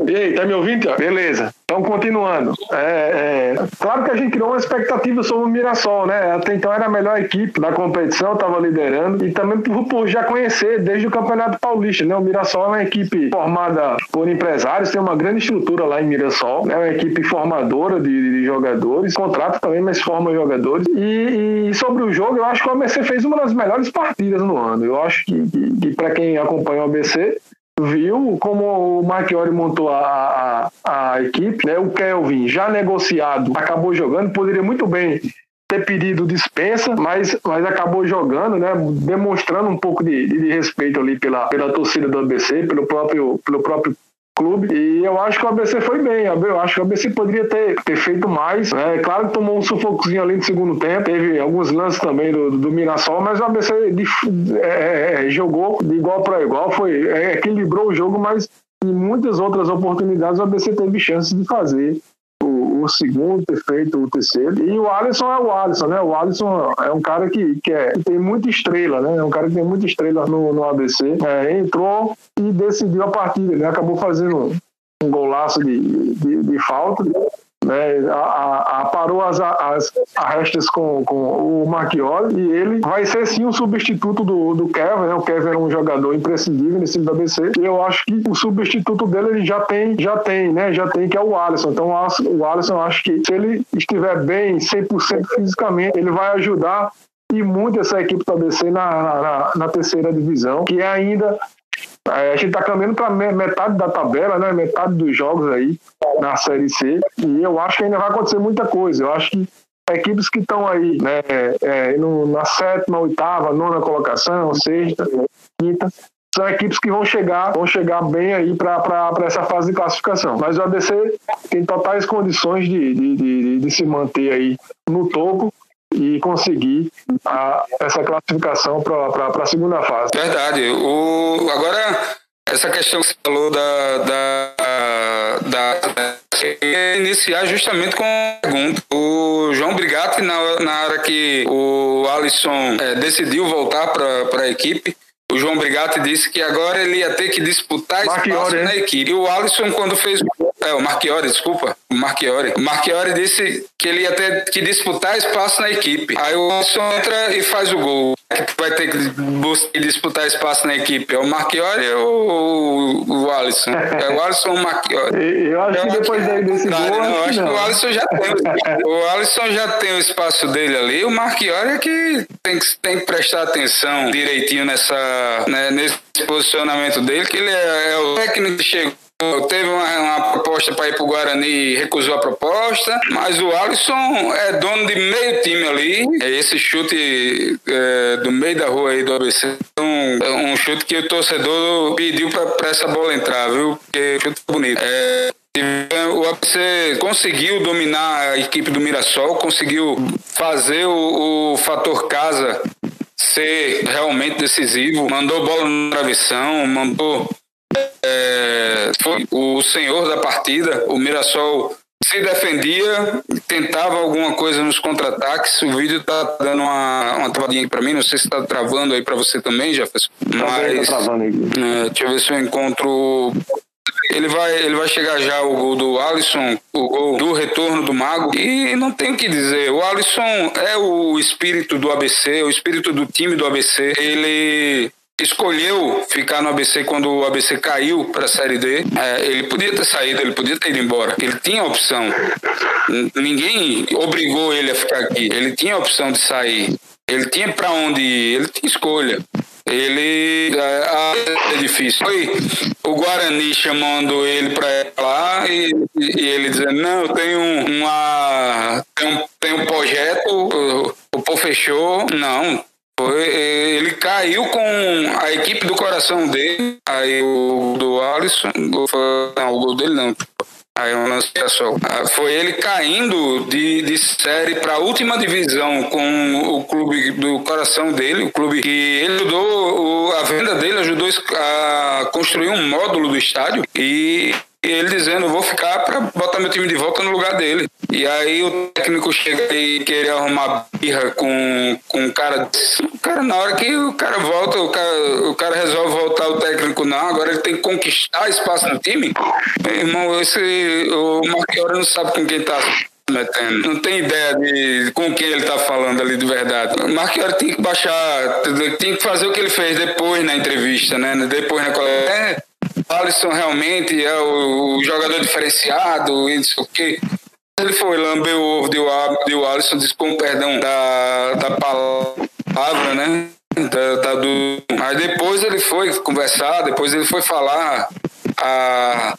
Speaker 3: E aí, tá me ouvindo, Tiago? Beleza. Então, continuando. É, é, claro que a gente criou uma expectativa sobre o Mirassol, né? Até então era a melhor equipe da competição, estava liderando, e também por, por, já conhecer desde o Campeonato Paulista, né? O Mirassol é uma equipe formada por empresários, tem uma grande estrutura lá em Mirassol, é né? uma equipe formadora de, de, jogadores, contrata também, mas forma jogadores. E, e, sobre o jogo, eu acho que o ABC fez uma das melhores partidas no ano. Eu acho que, que, que para quem acompanha o ABC, viu como o Marchiori montou a, a, a, equipe, né? O Kelvin, já negociado, acabou jogando, poderia muito bem ter pedido dispensa, mas, mas acabou jogando, né? Demonstrando um pouco de, de respeito ali pela, pela torcida do ABC, pelo próprio, pelo próprio clube. E eu acho que o ABC foi bem. Eu acho que o ABC poderia ter, ter feito mais. Né? Claro que tomou um sufocozinho ali no segundo tempo. Teve alguns lances também do, do Mirassol, mas o ABC de, é, é, jogou de igual para igual. Foi, é, equilibrou o jogo, mas em muitas outras oportunidades o ABC teve chance de fazer o, segundo, ter feito o terceiro. E o Alisson é o Alisson, né? O Alisson é um cara que, que, é, que tem muita estrela, né? É um cara que tem muita estrela no, no ABC. É, entrou e decidiu a partida, né? Acabou fazendo um golaço de, de, de falta né, a, a, parou as, as com, com o Marchioli e ele vai ser sim um substituto do, do Kevin, né? O Kevin era um jogador imprescindível nesse time da BC e eu acho que o substituto dele ele já tem, já tem, né? Já tem, que é o Alisson. Então o Alisson, acho que se ele estiver bem, 100% fisicamente, ele vai ajudar e muito essa equipe da BC na, na, na, terceira divisão, que é ainda a gente está caminhando para metade da tabela, né? metade dos jogos aí na Série C. E eu acho que ainda vai acontecer muita coisa. Eu acho que equipes que estão aí né, é, no, na sétima, oitava, nona colocação, sexta, quinta, são equipes que vão chegar, vão chegar bem aí para essa fase de classificação. Mas o ABC tem totais condições de, de, de, de se manter aí no topo e conseguir a, essa classificação para a segunda fase.
Speaker 2: Verdade. O, agora, essa questão que você falou da, da, da, da iniciar justamente com a pergunta. O João Brigatti, na, na hora que o Alisson é, decidiu voltar para a equipe, o João Brigatti disse que agora ele ia ter que disputar espaço na equipe. E o Alisson, quando fez. É, o Marchiori, desculpa. O Marchiori. O Marchiori disse que ele ia ter que disputar espaço na equipe. Aí o Alisson entra e faz o gol. Que vai ter que disputar espaço na equipe? É o Marchiori ou o Alisson? É o Alisson ou o Marchiori?
Speaker 3: Eu acho que depois desse gol. Não,
Speaker 2: eu acho que o Alisson já tem. o Alisson já tem o espaço dele ali. O Marchiori é que tem que, tem que prestar atenção direitinho nessa, né, nesse posicionamento dele, que ele é, é o técnico que chegou Teve uma, uma proposta para ir para o Guarani recusou a proposta, mas o Alisson é dono de meio time ali. É esse chute é, do meio da rua aí do ABC. Um, é um chute que o torcedor pediu para essa bola entrar, viu? Porque chute bonito. É, o ABC conseguiu dominar a equipe do Mirassol, conseguiu fazer o, o fator casa ser realmente decisivo, mandou bola no travessão, mandou é, foi o senhor da partida. O Mirassol se defendia, tentava alguma coisa nos contra-ataques. O vídeo tá dando uma, uma travadinha para mim, não sei se está travando aí para você também, Jefferson.
Speaker 3: Tá Mas, tá travando aí.
Speaker 2: É, deixa eu ver se eu encontro ele vai, ele vai chegar já o gol do Alisson, o gol do retorno do Mago. E não tem o que dizer. O Alisson é o espírito do ABC, o espírito do time do ABC. Ele escolheu ficar no ABC quando o ABC caiu para a Série D. É, ele podia ter saído, ele podia ter ido embora. Ele tinha a opção. Ninguém obrigou ele a ficar aqui. Ele tinha a opção de sair. Ele tinha para onde ir, ele tinha escolha. Ele é, é difícil. Foi o Guarani chamando ele para lá e, e, ele dizendo não, tenho uma tem um, tem um projeto, o, o Pô fechou, não. Foi, ele caiu com a equipe do coração dele, aí o do Alisson, não, o gol dele não, Aí uma anunciação. Ah, foi ele caindo de, de série para a última divisão com o clube do coração dele, o clube que ele ajudou, a venda dele ajudou a construir um módulo do estádio. E e ele dizendo, vou ficar para botar meu time de volta no lugar dele. E aí o técnico chega e querer arrumar birra com, com o cara. O cara, na hora que o cara volta, o cara, o cara resolve voltar, o técnico não, agora ele tem que conquistar espaço no time. Meu irmão, esse, o Marquiori não sabe com quem tá metendo. Não tem ideia de com quem ele tá falando ali de verdade. O Marquiori tem que baixar, tem que fazer o que ele fez depois na entrevista, né? Depois na coletiva. É, Alisson realmente é o, jogador diferenciado e não sei o quê. Ele foi lamber o ovo de o Alisson, disse com perdão da, da palavra, né? Da, da, do... Aí depois ele foi conversar, depois ele foi falar, a,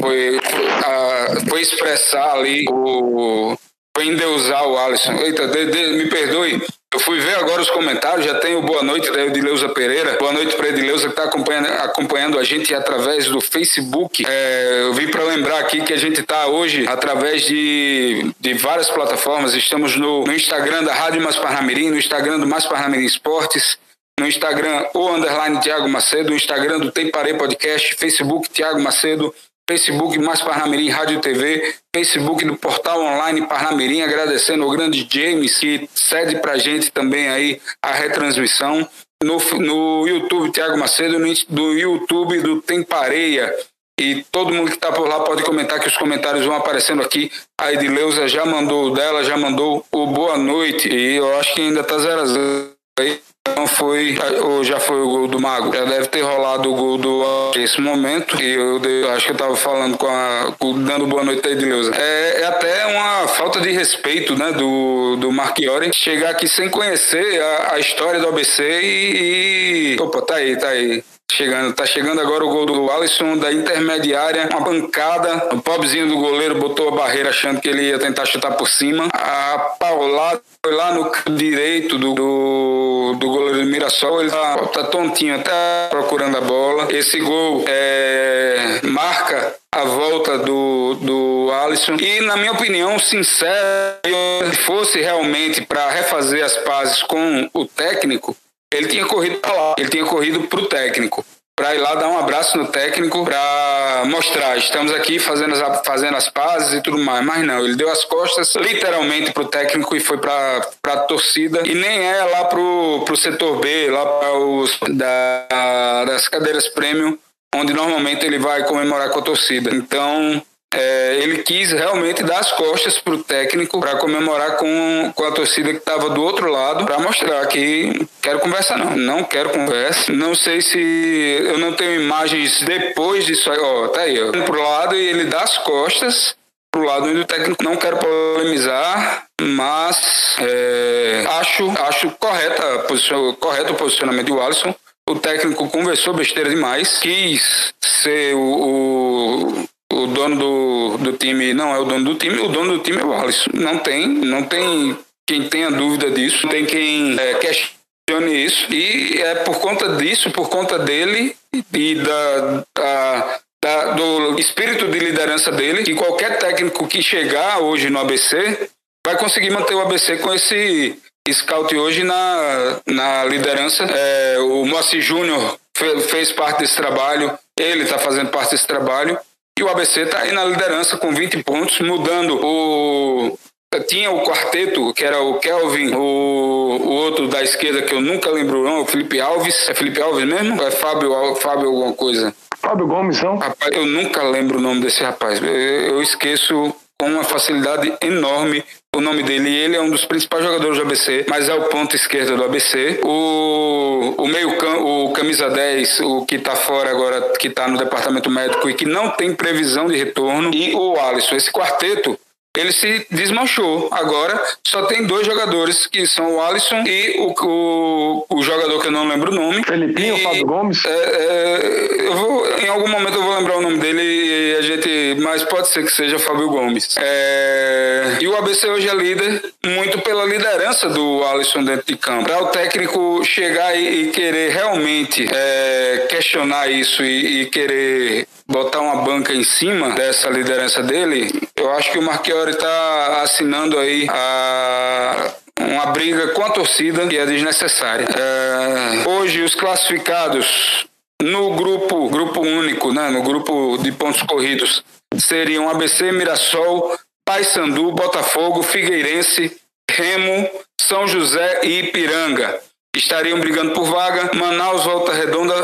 Speaker 2: foi, a, foi expressar ali o. Foi endeusar o Alisson. Eita, de, de, me perdoe, eu fui ver agora os comentários, já tem o boa noite da Edileuza Pereira. Boa noite para Edileuza que está acompanhando, acompanhando a gente através do Facebook. É, eu vim para lembrar aqui que a gente está hoje através de, de várias plataformas. Estamos no, no Instagram da Rádio Mais Parnamirim, no Instagram do Mais Parnamirim Esportes, no Instagram o underline Tiago Macedo, no Instagram do Tem Parei Podcast, Facebook Tiago Macedo, Facebook Mais Parnamirim Rádio TV, Facebook do Portal Online Parnamirim, agradecendo ao grande James que cede para a gente também aí a retransmissão. No, no YouTube Tiago Macedo, no, do YouTube do Tem Pareia. E todo mundo que está por lá pode comentar que os comentários vão aparecendo aqui. A Edileuza já mandou o dela, já mandou o boa noite. E eu acho que ainda está 0 a 0 aí não foi, ou já foi o gol do Mago. Já deve ter rolado o gol do esse momento. E eu, eu acho que eu tava falando com a. dando boa noite aí de Leusa. É, é, até uma falta de respeito, né, do, do Marchiori chegar aqui sem conhecer a, a história do ABC e, e. Opa, tá aí, tá aí. Chegando, tá chegando agora o gol do Alisson da intermediária, uma pancada. O pobrezinho do goleiro botou a barreira achando que ele ia tentar chutar por cima. A paulada foi lá no direito do, do, do goleiro do Mirassol. Ele tá, tá tontinho, tá procurando a bola. Esse gol é, marca a volta do, do Alisson. E, na minha opinião, sincero, se fosse realmente para refazer as pazes com o técnico, ele tinha corrido para lá, ele tinha corrido para o técnico, para ir lá dar um abraço no técnico, para mostrar, estamos aqui fazendo as, fazendo as pazes e tudo mais. Mas não, ele deu as costas literalmente para o técnico e foi para a torcida. E nem é lá para o setor B, lá para os da, das cadeiras premium, onde normalmente ele vai comemorar com a torcida. Então, é, ele quis realmente dar as costas para o técnico para comemorar com, com a torcida que estava do outro lado, para mostrar que quero conversa não, não quero conversa. Não sei se eu não tenho imagens depois disso aí, ó, tá aí, ó. Pro lado e ele dá as costas pro lado onde o técnico não quero polemizar, mas é, acho acho correta correto o posicionamento do Alisson. O técnico conversou besteira demais, quis ser o, o o dono do, do time não é o dono do time, o dono do time é o Alisson. Não tem, não tem quem tenha dúvida disso, tem quem é, questione isso. E é por conta disso, por conta dele e da, da, da, do espírito de liderança dele, que qualquer técnico que chegar hoje no ABC vai conseguir manter o ABC com esse scout hoje na, na liderança. É, o Moacir Júnior fez parte desse trabalho Ele está fazendo parte desse trabalho. E o ABC está aí na liderança com 20 pontos, mudando o. Tinha o quarteto, que era o Kelvin, o, o outro da esquerda, que eu nunca lembro o nome, o Felipe Alves. É Felipe Alves mesmo? É Fábio, Fábio alguma coisa?
Speaker 3: Fábio Gomes, não?
Speaker 2: Rapaz, eu nunca lembro o nome desse rapaz. Eu, eu esqueço com uma facilidade enorme o nome dele. Ele é um dos principais jogadores do ABC, mas é o ponto esquerdo do ABC. O, o meio o camisa 10, o que está fora agora, que está no departamento médico e que não tem previsão de retorno. E o Alisson. Esse quarteto ele se desmanchou. Agora só tem dois jogadores, que são o Alisson e o, o, o jogador que eu não lembro o nome.
Speaker 3: Felipinho, Fábio Gomes?
Speaker 2: É, é, eu vou, em algum momento eu vou lembrar o nome dele e a gente. Mas pode ser que seja Fábio Gomes. É, e o ABC hoje é líder muito pela liderança do Alisson dentro de campo. Para o técnico chegar e, e querer realmente é, questionar isso e, e querer botar uma banca em cima dessa liderança dele, eu acho que o Marchiori está assinando aí a uma briga com a torcida que é desnecessária. É, hoje os classificados no grupo grupo único, né, no grupo de pontos corridos, seriam ABC, Mirassol, Paysandu, Botafogo, Figueirense, Remo, São José e Ipiranga. Estariam brigando por vaga. Manaus, Volta Redonda,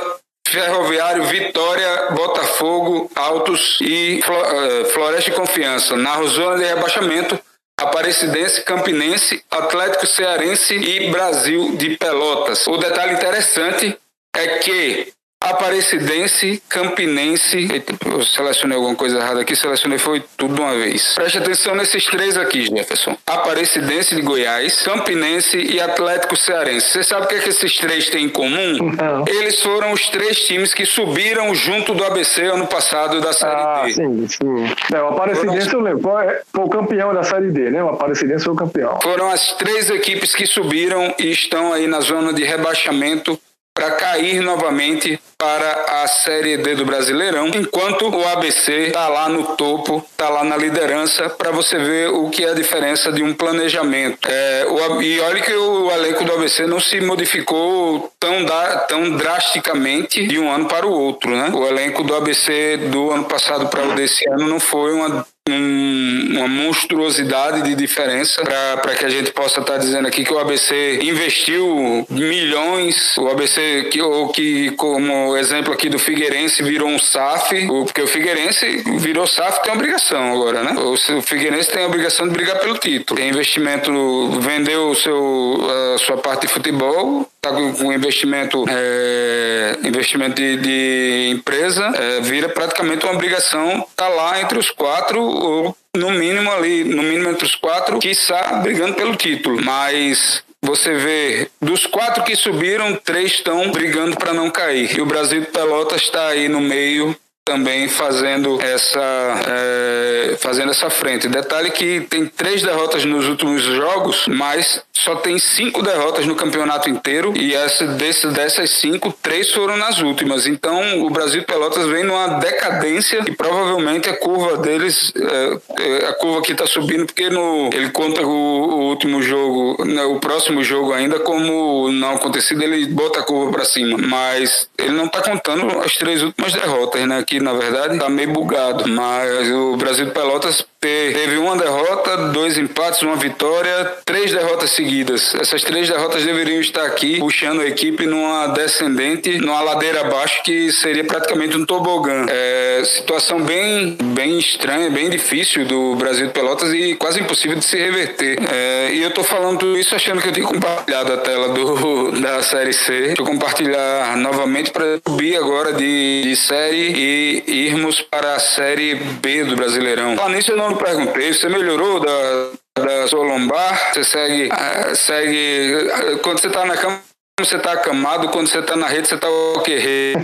Speaker 2: Ferroviário, Vitória, Botafogo, Altos e eh, Floresta e Confiança. Na zona de rebaixamento, Aparecidense, Campinense, Atlético Cearense e Brasil de Pelotas. O detalhe interessante é que Aparecidense, Campinense. Eita, eu selecionei alguma coisa errada aqui, selecionei foi tudo de uma vez. Preste atenção nesses três aqui, Jefferson: Aparecidense de Goiás, Campinense e Atlético Cearense. Você sabe o que, é que esses três têm em comum?
Speaker 3: Não.
Speaker 2: Eles foram os três times que subiram junto do ABC ano passado da Série
Speaker 3: ah,
Speaker 2: D.
Speaker 3: Sim, sim. É, o Aparecidense eu lembro. Foi, foi o campeão da Série D, né? O Aparecidense foi o campeão.
Speaker 2: Foram as três equipes que subiram e estão aí na zona de rebaixamento para cair novamente para a Série D do Brasileirão, enquanto o ABC está lá no topo, está lá na liderança, para você ver o que é a diferença de um planejamento. É, o, e olha que o elenco do ABC não se modificou tão, da, tão drasticamente de um ano para o outro. Né? O elenco do ABC do ano passado para o desse ano não foi uma um, uma monstruosidade de diferença para que a gente possa estar tá dizendo aqui que o ABC investiu milhões, o ABC que, ou que como exemplo aqui do Figueirense virou um SAF, porque o Figueirense virou SAF tem obrigação agora, né? O Figueirense tem a obrigação de brigar pelo título. Tem investimento, vendeu o seu, a sua parte de futebol, está com investimento é, investimento de, de empresa é, vira praticamente uma obrigação tá lá entre os quatro ou no mínimo ali no mínimo entre os quatro que está brigando pelo título mas você vê, dos quatro que subiram, três estão brigando para não cair. E o Brasil de Pelotas está aí no meio também fazendo essa é, fazendo essa frente. Detalhe que tem três derrotas nos últimos jogos, mas só tem cinco derrotas no campeonato inteiro e essa, desse, dessas cinco, três foram nas últimas. Então o Brasil Pelotas vem numa decadência e provavelmente a curva deles, é, a curva que está subindo, porque no, ele conta o, o último jogo, né, o próximo jogo ainda como não acontecido, ele bota a curva para cima, mas ele não está contando as três últimas derrotas, né? Que na verdade tá meio bugado. Mas o Brasil de Pelotas teve uma derrota, dois empates, uma vitória, três derrotas seguidas. Essas três derrotas deveriam estar aqui puxando a equipe numa descendente, numa ladeira abaixo que seria praticamente um tobogã. É, situação bem, bem estranha, bem difícil do Brasil de Pelotas e quase impossível de se reverter. É, e eu tô falando tudo isso achando que eu tenho compartilhado a tela do, da Série C. Deixa eu compartilhar novamente para subir agora de, de série e irmos para a Série B do Brasileirão. Falando nisso, eu não perguntei, você melhorou da, da sua lombar? Você segue, uh, segue. Quando você está na cama, você está acamado, quando você está na rede, você está o quê?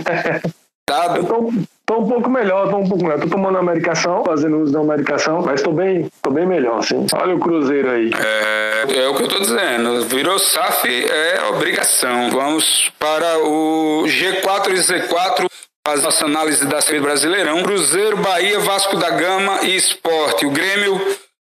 Speaker 3: Dado? Tô, tô, um pouco melhor, tô um pouco melhor. Tô tomando a medicação, fazendo uso da medicação, mas tô bem, tô bem melhor, sim. Olha o Cruzeiro aí.
Speaker 2: É, é o que eu tô dizendo. Virou SAF é obrigação. Vamos para o G4 e Z4 faz nossa análise da Série Brasileirão. Cruzeiro, Bahia, Vasco da Gama e Esporte. O Grêmio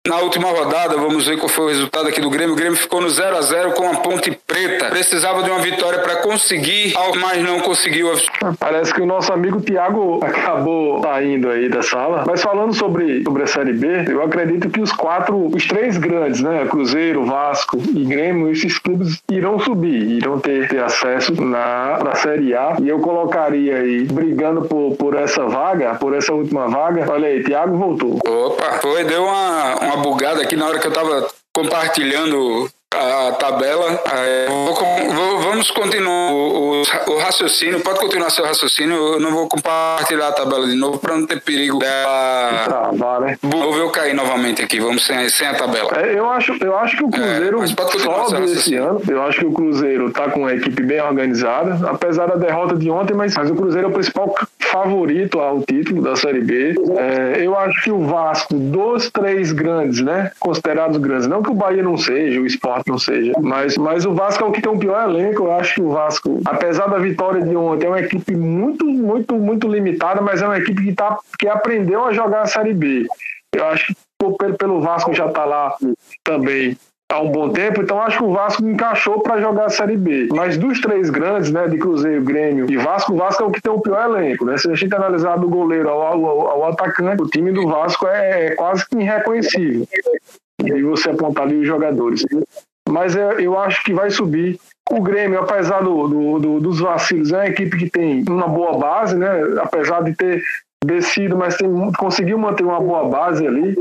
Speaker 2: na última rodada, vamos ver qual foi o resultado aqui do Grêmio. O Grêmio ficou no 0 a 0 com a Ponte Preta. Precisava de uma vitória para conseguir, mas não conseguiu.
Speaker 3: Parece que o nosso amigo Thiago acabou saindo aí da sala. Mas falando sobre, sobre a Série B, eu acredito que os quatro, os três grandes, né? Cruzeiro, Vasco e Grêmio, esses clubes irão subir, irão ter, ter acesso na, na Série A. E eu colocaria aí, brigando por, por essa vaga, por essa última vaga. Olha aí, Thiago voltou.
Speaker 2: Opa, foi, deu uma, uma bugada aqui na hora que eu tava compartilhando a tabela. Vou, vamos continuar o, o, raciocínio. Pode continuar seu raciocínio. Eu não vou compartilhar a tabela de novo para não ter perigo dela. Tá, vale. Vou ver eu cair novamente aqui. Vamos sem, sem a tabela.
Speaker 3: É, eu, acho, eu acho que o é, Cruzeiro é, sobe esse ano. Eu acho que o Cruzeiro está com uma equipe bem organizada, apesar da derrota de ontem, mas, mas o Cruzeiro é o principal favorito ao título da Série B. É, eu acho que o Vasco, dos três grandes, né? Considerados grandes, não que o Bahia não seja, o Sport não seja. Mas, mas o Vasco é o que tem o pior elenco. Eu acho que o Vasco, apesar da vitória de ontem, é uma equipe muito, muito, muito limitada, mas é uma equipe que, tá, que aprendeu a jogar a Série B. Eu acho que pelo, pelo Vasco já está lá também há um bom tempo, então acho que o Vasco encaixou para jogar a Série B. Mas dos três grandes, né, de Cruzeiro, Grêmio e Vasco, o Vasco é o que tem o pior elenco, né? Se a gente analisar do goleiro ao, ao, ao atacante, o time do Vasco é, é quase que irreconhecível. E você apontar ali os jogadores mas é, eu acho que vai subir. O Grêmio, apesar do, do, do, dos vacilos, é uma equipe que tem uma boa base, né? Apesar de ter descido, mas tem, conseguiu manter uma boa base ali.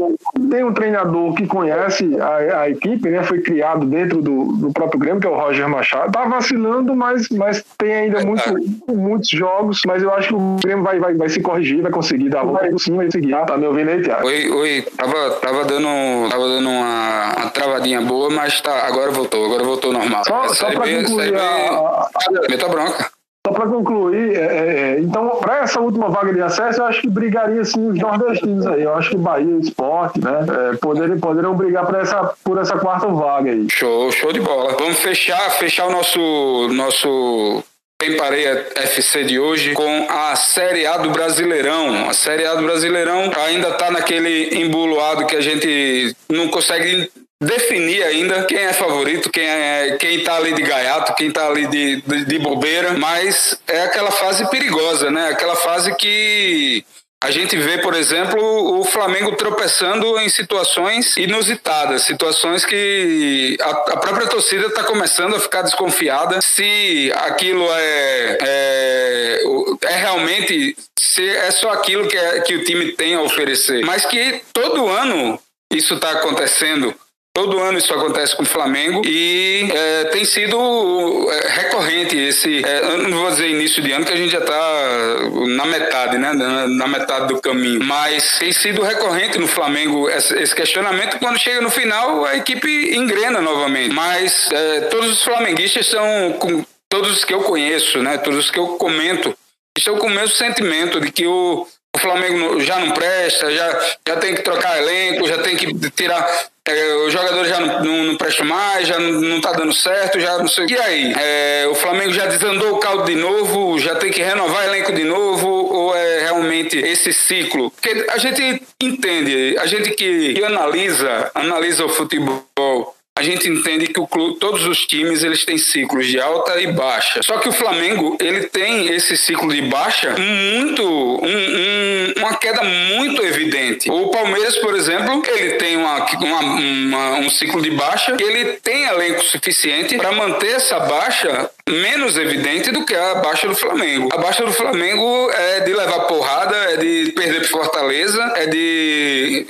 Speaker 3: Tem um treinador que conhece a, a equipe, né? Foi criado dentro do, do, próprio Grêmio, que é o Roger Machado. Tá vacilando, mas, mas tem ainda muito, muitos jogos. Mas eu acho que o Grêmio vai, vai, vai se corrigir, vai conseguir dar a volta por cima e seguir. Tá me ouvindo aí, Thiago?
Speaker 2: Oi, oi. Tava, tava dando, tava dando uma, uma travadinha boa, mas tá, agora voltou, agora voltou normal.
Speaker 3: Só, só pra concluir a, a, a...
Speaker 2: Meta bronca.
Speaker 3: Só para concluir, é, é, é então, para essa última vaga de acesso, eu acho que brigaria sim os nordestinos aí. Eu acho que Bahia Esporte, né? É, poderiam, poderiam brigar por essa, por essa quarta vaga aí.
Speaker 2: Show, show de bola. Vamos fechar, fechar o nosso, nosso Tem Pareia FC de hoje com a Série A do Brasileirão. A Série A do Brasileirão ainda está naquele embuluado que a gente não consegue definir ainda quem é favorito, quem é quem tá ali de gaiato, quem tá ali de, de, de, bobeira, mas é aquela fase perigosa, né? Aquela fase que a gente vê, por exemplo, o Flamengo tropeçando em situações inusitadas, situações que a, a própria torcida está começando a ficar desconfiada se aquilo é, é, é realmente se é só aquilo que, é, que o time tem a oferecer, mas que todo ano isso está acontecendo. Todo ano isso acontece com o Flamengo e é, tem sido é, recorrente esse, é, não vou dizer início de ano, que a gente já está na metade, né? Na, na, metade do caminho. Mas tem sido recorrente no Flamengo esse, questionamento. Quando chega no final, a equipe engrena novamente. Mas é, todos os flamenguistas são, todos os que eu conheço, né? Todos os que eu comento, estão com o mesmo sentimento de que o o Flamengo já não presta, já, já tem que trocar elenco, já tem que tirar. É, os jogadores já não, não, não prestam mais, já não, não tá dando certo, já não sei. E aí? É, o Flamengo já desandou o caldo de novo, já tem que renovar elenco de novo, ou é realmente esse ciclo? Porque a gente entende, a gente que, que analisa, analisa o futebol a gente entende que o clube, todos os times eles têm ciclos de alta e baixa. Só que o Flamengo ele tem esse ciclo de baixa muito um, um, uma queda muito evidente. O Palmeiras, por exemplo, ele tem uma, uma, uma, um ciclo de baixa ele tem elenco suficiente para manter essa baixa menos evidente do que a baixa do Flamengo. A baixa do Flamengo é de levar porrada, é de perder para Fortaleza, é de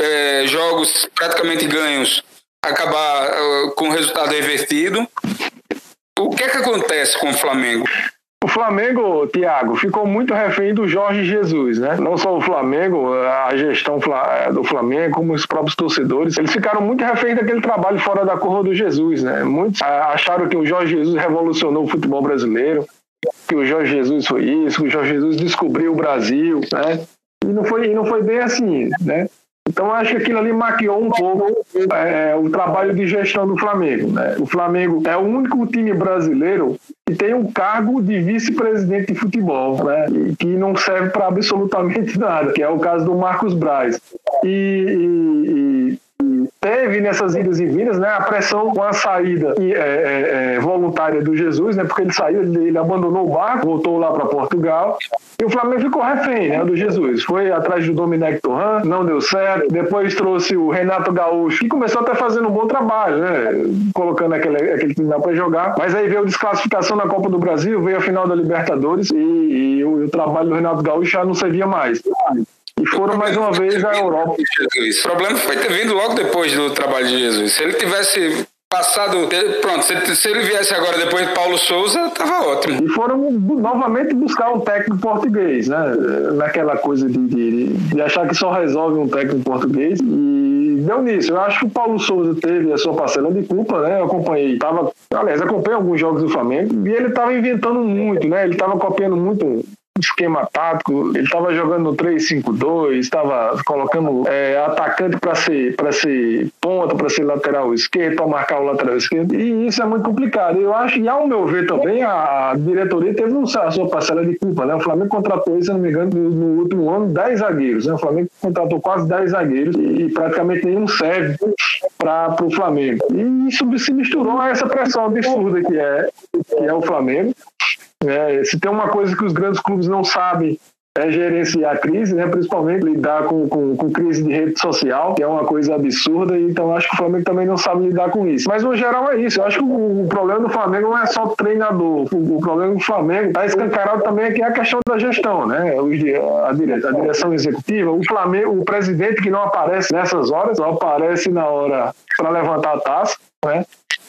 Speaker 2: é, jogos praticamente ganhos acabar uh, com o resultado revertido. O que é que acontece com o Flamengo?
Speaker 3: O Flamengo, Thiago, ficou muito refém do Jorge Jesus, né? Não só o Flamengo, a gestão do Flamengo, como os próprios torcedores, eles ficaram muito reféns daquele trabalho fora da curva do Jesus, né? Muitos acharam que o Jorge Jesus revolucionou o futebol brasileiro, que o Jorge Jesus foi isso, que o Jorge Jesus descobriu o Brasil, né? E não foi, e não foi bem assim, né? Então, acho que aquilo ali maquiou um pouco é, o trabalho de gestão do Flamengo. Né? O Flamengo é o único time brasileiro que tem um cargo de vice-presidente de futebol, né? E que não serve para absolutamente nada, que é o caso do Marcos Braz. e, e teve nessas idas e vindas né, a pressão com a saída é, é, é, voluntária do Jesus, né, porque ele saiu, ele, ele abandonou o barco, voltou lá para Portugal, e o Flamengo ficou refém né, do Jesus. Foi atrás do Domenech Torran, não deu certo. Depois trouxe o Renato Gaúcho, que começou até fazendo um bom trabalho, né, colocando aquele, aquele time lá para jogar. Mas aí veio a desclassificação na Copa do Brasil, veio a final da Libertadores, e, e o, o trabalho do Renato Gaúcho já não servia mais e foram mais uma vez à Europa.
Speaker 2: Jesus. O problema foi ter vindo logo depois do trabalho de Jesus. Se ele tivesse passado. Pronto, se, se ele viesse agora depois de Paulo Souza, tava ótimo.
Speaker 3: E foram novamente buscar um técnico português, né? Naquela coisa de, de, de achar que só resolve um técnico português. E deu nisso. Eu acho que o Paulo Souza teve a sua parcela de culpa, né? Eu acompanhei, tava, aliás, acompanhei alguns jogos do Flamengo e ele estava inventando muito, né? Ele estava copiando muito esquema tático, ele estava jogando no 3-5-2, estava colocando é, atacante para ser, ser ponta, para ser lateral esquerdo, para marcar o lateral esquerdo, e isso é muito complicado. Eu acho, e ao meu ver também, a diretoria teve a sua parcela de culpa. Né? O Flamengo contratou, se não me engano, no, último ano, 10 zagueiros. Né? O Flamengo contratou quase 10 zagueiros e praticamente nenhum serve para o Flamengo. E isso se misturou a essa pressão absurda que é, que é o Flamengo. É, se tem uma coisa que os grandes clubes não sabem é gerenciar a crise, né? principalmente lidar com, com, com, crise de rede social, que é uma coisa absurda, então acho que o Flamengo também não sabe lidar com isso. Mas no geral é isso. Eu acho que o, o problema do Flamengo não é só o treinador. O, o problema do Flamengo está escancarado também aqui é a questão da gestão, né? a, a direção executiva, o Flamengo, o presidente que não aparece nessas horas, só aparece na hora para levantar a taça, né?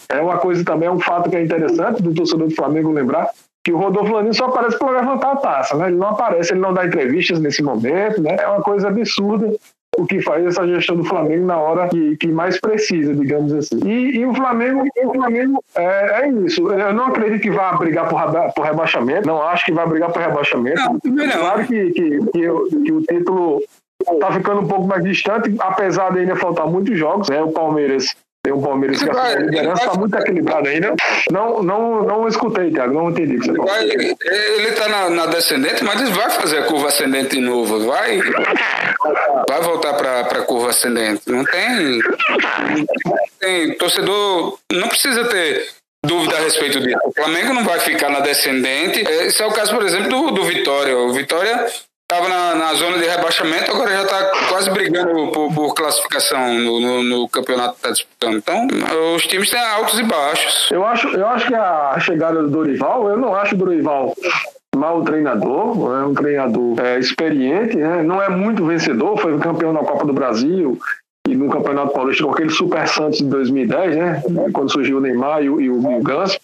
Speaker 3: É uma coisa também, é um fato que é interessante do torcedor do Flamengo lembrar que o Rodolfo Landim só aparece para levantar a taça, né? Ele não aparece, ele não dá entrevistas nesse momento, né? É uma coisa absurda o que faz essa gestão do Flamengo na hora que, que mais precisa, digamos assim. E, e o Flamengo, o Flamengo é, é, isso. Eu não acredito que vá brigar por, por rebaixamento, não acho que vai brigar por rebaixamamento. Não. Claro que, que, que, que o título está ficando um pouco mais distante, apesar de ainda faltar muitos jogos. Né? O Palmeiras tem um Palmeiras que a liderança está muito equilibrada ainda. Não, não, não escutei, Thiago, não entendi o que você
Speaker 2: vai, Ele está na, na, descendente, mas ele vai fazer a curva ascendente de novo. Vai, vai voltar para a curva ascendente. Não tem, não tem. Torcedor não precisa ter dúvida a respeito disso. O Flamengo não vai ficar na descendente. Esse é o caso, por exemplo, do, do Vitória. O Vitória estava na, na, zona de rebaixamento, agora já está quase brigando por, por classificação no, no, no, campeonato que está disputando. Então, os times têm altos e baixos.
Speaker 3: Eu acho, eu acho que a chegada do Dorival, eu não acho o Dorival mau treinador, é um treinador é, experiente, né? não é muito vencedor, foi campeão da Copa do Brasil, e no Campeonato Paulista com aquele Super Santos de 2010, né? Quando surgiu o Neymar e o, e o Ganso.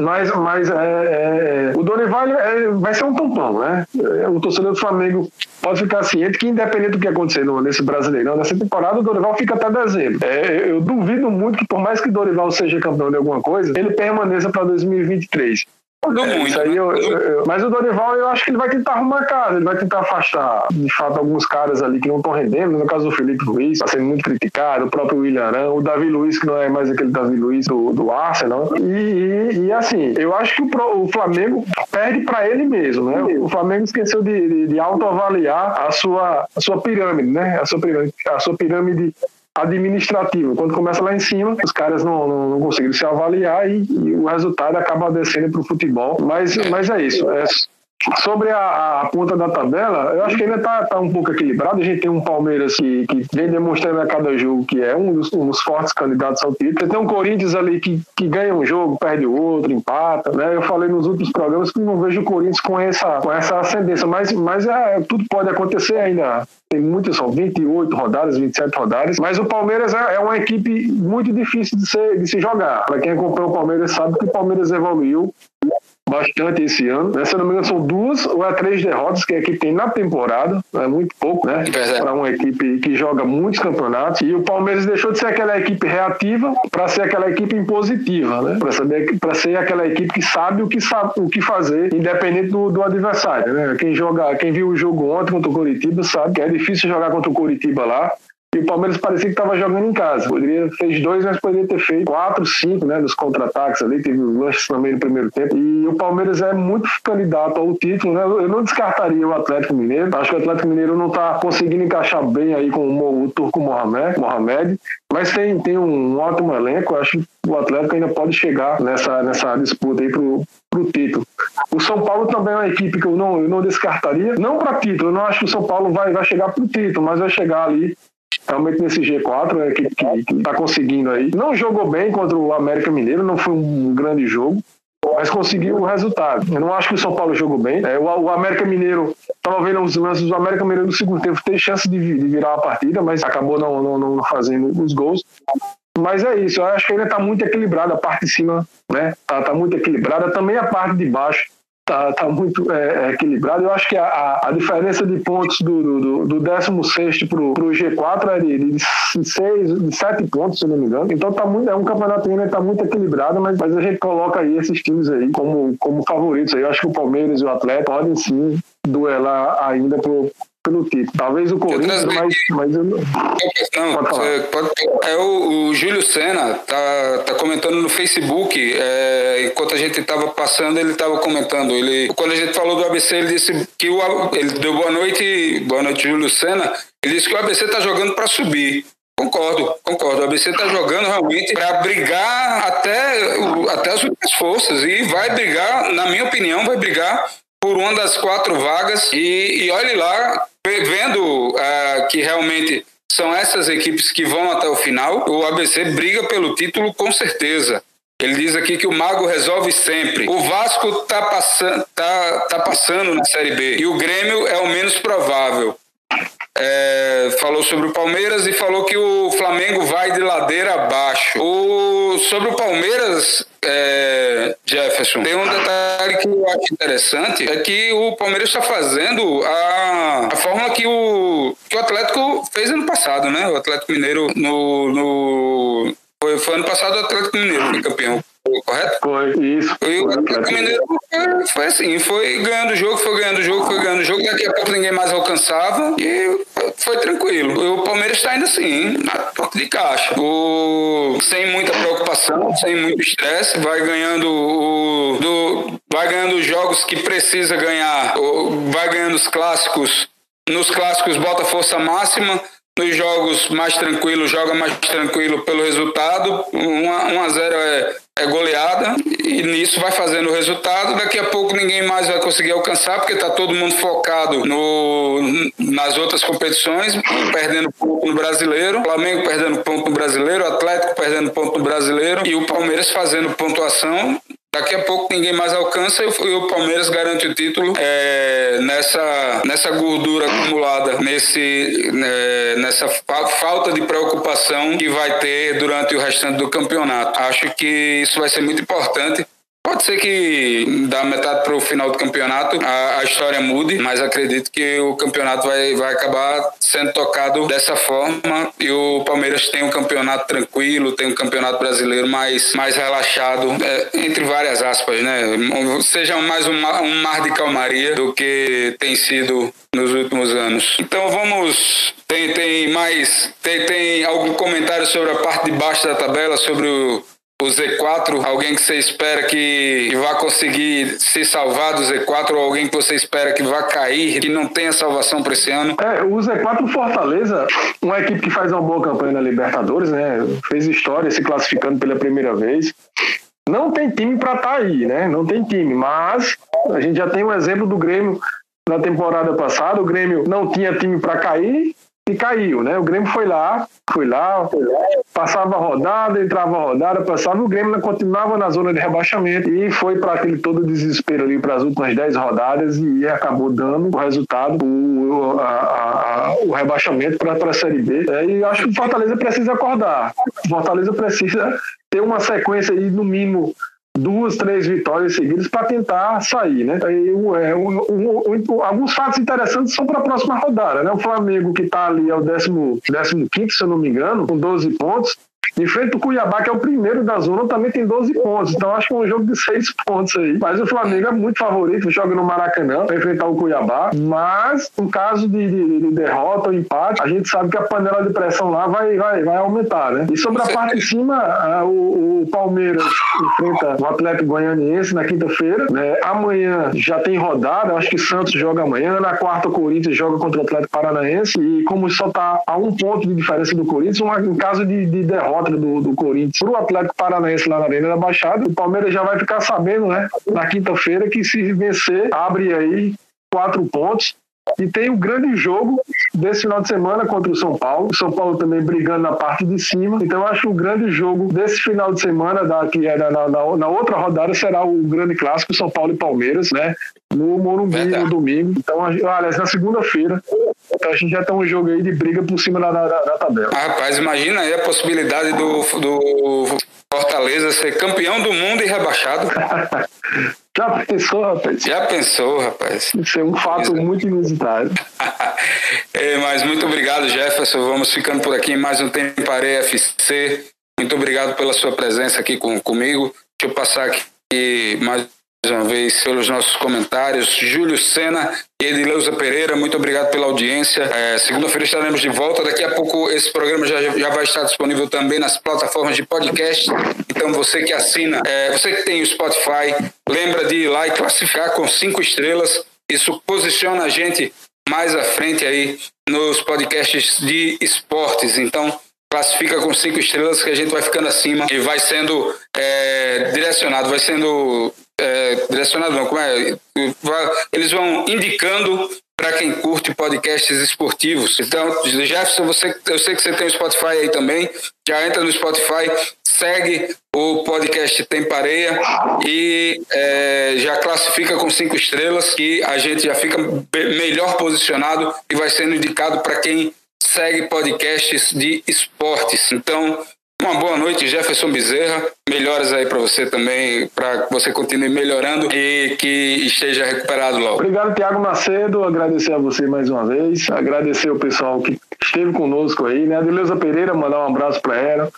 Speaker 3: Mas, mas é, é, o Dorival é, vai ser um tampão, né? É, o torcedor do Flamengo pode ficar ciente que, independente do que acontecer nesse Brasileirão, nessa temporada, o Dorival fica até dezembro. É, eu duvido muito que, por mais que o Dorival seja campeão de alguma coisa, ele permaneça para 2023.
Speaker 2: Não é, muito.
Speaker 3: Aí eu, eu, mas o Dorival, eu acho que ele vai tentar arrumar casa, ele vai tentar afastar, de fato, alguns caras ali que não estão rendendo. No caso do Felipe Luiz, está sendo muito criticado, o próprio William Arão, o Davi Luiz, que não é mais aquele Davi Luiz do, do Arsenal. E, e, e assim, eu acho que o, o Flamengo perde para ele mesmo, né? O Flamengo esqueceu de, de, de autoavaliar a sua, a sua pirâmide, né? A sua pirâmide, a sua pirâmide administrativo. Quando começa lá em cima, os caras não, não, não se avaliar e, e, o resultado acaba descendo para o futebol. Mas, mas é isso. É, Sobre a, a, ponta da tabela, eu acho que ainda está tá um pouco equilibrado. A gente tem um Palmeiras que, que vem demonstrando a cada jogo que é um dos, um dos fortes candidatos ao título. Tem um Corinthians ali que, que ganha um jogo, perde outro, empata. Né? Eu falei nos últimos programas que não vejo o Corinthians com essa, com essa ascendência, mas, mas é, tudo pode acontecer ainda. Tem muitas, são 28 rodadas, 27 rodadas, mas o Palmeiras é, é uma equipe muito difícil de, ser, de se jogar. Para quem acompanha o Palmeiras sabe que o Palmeiras evoluiu bastante esse ano. Né? Se não me engano, são duas ou é três derrotas que a equipe tem na temporada. É muito pouco, né? Para uma equipe que joga muitos campeonatos. E o Palmeiras deixou de ser aquela equipe reativa para ser aquela equipe impositiva, né? Para ser aquela equipe que sabe o que sabe o que fazer, independente do, do adversário, né? Quem joga, quem viu o jogo ontem contra o Curitiba sabe que é difícil jogar contra o Curitiba lá e o Palmeiras parecia que estava jogando em casa. Poderia fez dois, mas poderia ter feito quatro, cinco, né, nos contra-ataques ali, teve os lances também no primeiro tempo. E o Palmeiras é muito candidato ao título, né? Eu não descartaria o Atlético Mineiro. Acho que o Atlético Mineiro não está conseguindo encaixar bem aí com o, Turco Mohamed, Mohamed mas tem, tem um ótimo elenco. Acho que o Atlético ainda pode chegar nessa, nessa disputa aí pro, pro título. O São Paulo também é uma equipe que eu não, eu não descartaria. Não para título, eu não acho que o São Paulo vai, vai chegar pro título, mas vai chegar ali realmente nesse G4, né, que, que, tá conseguindo aí. Não jogou bem contra o América Mineiro, não foi um grande jogo, mas conseguiu o resultado. Eu não acho que o São Paulo jogou bem. É, o, o, América Mineiro, estava vendo os lances do América Mineiro no segundo tempo, teve chance de, de virar a partida, mas acabou não, não, não fazendo os gols. Mas é isso, eu acho que ainda está muito equilibrada a parte de cima, né? Tá, tá muito equilibrada. Também a parte de baixo tá, tá muito é, é equilibrado. Eu acho que a, a diferença de pontos do, do, do 16 para o G4 é de, de, seis, de 7 pontos, se não me engano. Então tá muito, é um campeonato que está muito equilibrado, mas, mas a gente coloca aí esses times aí como, como favoritos. Aí. Eu acho que o Palmeiras e o Atlético podem sim duelar ainda pro, pelo título. Talvez o Corinthians, mas, mas eu não.
Speaker 2: Não, pode pode, é o, o, Júlio Sena tá, tá comentando no Facebook. É, enquanto a gente estava passando, ele estava comentando. Ele, quando a gente falou do ABC, ele disse que o, ele deu boa noite, boa noite, Júlio Sena. Ele disse que o ABC está jogando para subir. Concordo, concordo. O ABC está jogando realmente para brigar até, até as últimas forças e vai brigar, na minha opinião, vai brigar por uma das quatro vagas. E, e olhe lá, vendo uh, que realmente são essas equipes que vão até o final, o ABC briga pelo título com certeza. Ele diz aqui que o Mago resolve sempre. O Vasco está passan tá, tá passando na Série B e o Grêmio é o menos provável. É, falou sobre o Palmeiras e falou que o Flamengo vai de ladeira abaixo. O, sobre o Palmeiras, é, Jefferson, tem um detalhe que eu acho interessante: é que o Palmeiras está fazendo a, a forma que o, que o Atlético fez ano passado, né? O Atlético Mineiro no, no foi, ano passado o Atlético Mineiro foi campeão correto?
Speaker 3: Foi, isso.
Speaker 2: E o Atlético Mineiro foi, assim, foi ganhando jogo, foi ganhando jogo, foi ganhando jogo, daqui a pouco ninguém mais alcançava e foi tranquilo. O Palmeiras está indo assim, na porta de caixa. O, sem muita preocupação, sem muito estresse, vai ganhando o, do, vai ganhando os jogos que precisa ganhar, vai ganhando os clássicos. Nos clássicos bota força máxima, nos jogos mais tranquilos, joga mais tranquilo pelo resultado. 1 a 0 é, é goleada e nisso vai fazendo o resultado. Daqui a pouco ninguém mais vai conseguir alcançar porque está todo mundo focado no, nas outras competições, perdendo ponto no brasileiro, Flamengo perdendo ponto no brasileiro, Atlético perdendo ponto no brasileiro e o Palmeiras fazendo pontuação Daqui a pouco ninguém mais alcança e o Palmeiras garante o título é, nessa, nessa gordura acumulada, nesse, né, nessa fa falta de preocupação que vai ter durante o restante do campeonato. Acho que isso vai ser muito importante Pode ser que da metade para o final do campeonato a, a, história mude, mas acredito que o campeonato vai, vai acabar sendo tocado dessa forma e o Palmeiras tem um campeonato tranquilo, tem um campeonato brasileiro mais, mais relaxado, é, entre várias aspas, né? Seja mais um, um mar de calmaria do que tem sido nos últimos anos. Então vamos. Tem, tem mais. Tem, tem algum comentário sobre a parte de baixo da tabela, sobre o o Z4, alguém que você espera que, vá conseguir se salvar do Z4 ou alguém que você espera que vá cair, que não tenha salvação para esse ano?
Speaker 3: É, o Z4 Fortaleza, uma equipe que faz uma boa campanha na Libertadores, né? Fez história se classificando pela primeira vez. Não tem time para estar tá aí, né? Não tem time, mas a gente já tem um exemplo do Grêmio na temporada passada. O Grêmio não tinha time para cair e caiu, né? O Grêmio foi lá, foi lá, passava a rodada, entrava a rodada, passava, o Grêmio continuava na zona de rebaixamento e foi para aquele todo desespero ali para as últimas 10 rodadas e acabou dando o resultado, o, a, a, o rebaixamento para a Série B. É, e acho que o Fortaleza precisa acordar. O Fortaleza precisa ter uma sequência aí, no mínimo, duas, três vitórias seguidas para tentar sair, né? E, é, alguns fatos interessantes são para a próxima rodada, né? O Flamengo que está ali é o décimo, décimo quinto, se eu não me engano, com 12 pontos, Enfrenta o Cuiabá, que é o primeiro da zona, também tem 12 pontos. Então acho que é um jogo de 6 pontos aí. Mas o Flamengo é muito favorito, joga no Maracanã para enfrentar o Cuiabá. Mas, no caso de, de, de, derrota ou empate, a gente sabe que a panela de pressão lá vai, vai, vai aumentar, né? E sobre a parte de cima, o, o Palmeiras enfrenta o Atlético Goianiense na quinta-feira. Né? Amanhã já tem rodada, acho que Santos joga amanhã. Na quarta, o Corinthians joga contra o Atlético Paranaense. E como só está a um ponto de diferença do Corinthians, uma, em caso de, de derrota do, do Corinthians para o Atlético Paranaense lá na Arena da Baixada, o Palmeiras já vai ficar sabendo, né, na quinta-feira, que se vencer, abre aí quatro pontos. E tem o grande jogo desse final de semana contra o São Paulo. O São Paulo também brigando na parte de cima. Então eu acho que o grande jogo desse final de semana, da, que é na, na, na outra rodada, será o grande clássico São Paulo e Palmeiras, né? No Morumbi no domingo. Então, aliás, na segunda-feira. Então a gente já tem um jogo aí de briga por cima da, da, da tabela.
Speaker 2: Ah, rapaz, imagina aí a possibilidade do, do Fortaleza ser campeão do mundo e rebaixado.
Speaker 3: Já pensou, rapaz?
Speaker 2: Já pensou, rapaz?
Speaker 3: Isso é um fato muito inusitado.
Speaker 2: é, mas muito obrigado, Jefferson. Vamos ficando por aqui em mais um Tempo Areia FC. Muito obrigado pela sua presença aqui com, comigo. Deixa eu passar aqui mais uma vez pelos nossos comentários. Júlio Sena e Edileuza Pereira, muito obrigado pela audiência. É, Segunda-feira estaremos de volta. Daqui a pouco esse programa já, já vai estar disponível também nas plataformas de podcast. Então você que assina, é, você que tem o Spotify, lembra de ir lá e classificar com cinco estrelas. Isso posiciona a gente mais à frente aí nos podcasts de esportes. Então, classifica com cinco estrelas que a gente vai ficando acima e vai sendo é, direcionado, vai sendo é, direcionado não, como é? Eles vão indicando para quem curte podcasts esportivos. Então, Jefferson, você, eu sei que você tem o Spotify aí também. Já entra no Spotify, segue o podcast Tempareia e é, já classifica com cinco estrelas, que a gente já fica melhor posicionado e vai sendo indicado para quem segue podcasts de esportes. Então, uma boa noite, Jefferson Bezerra. Melhoras aí para você também, para que você continue melhorando e que esteja recuperado logo.
Speaker 3: Obrigado, Tiago Macedo. Agradecer a você mais uma vez. Agradecer o pessoal que esteve conosco aí, né? Adeleuza Pereira, mandar um abraço para ela.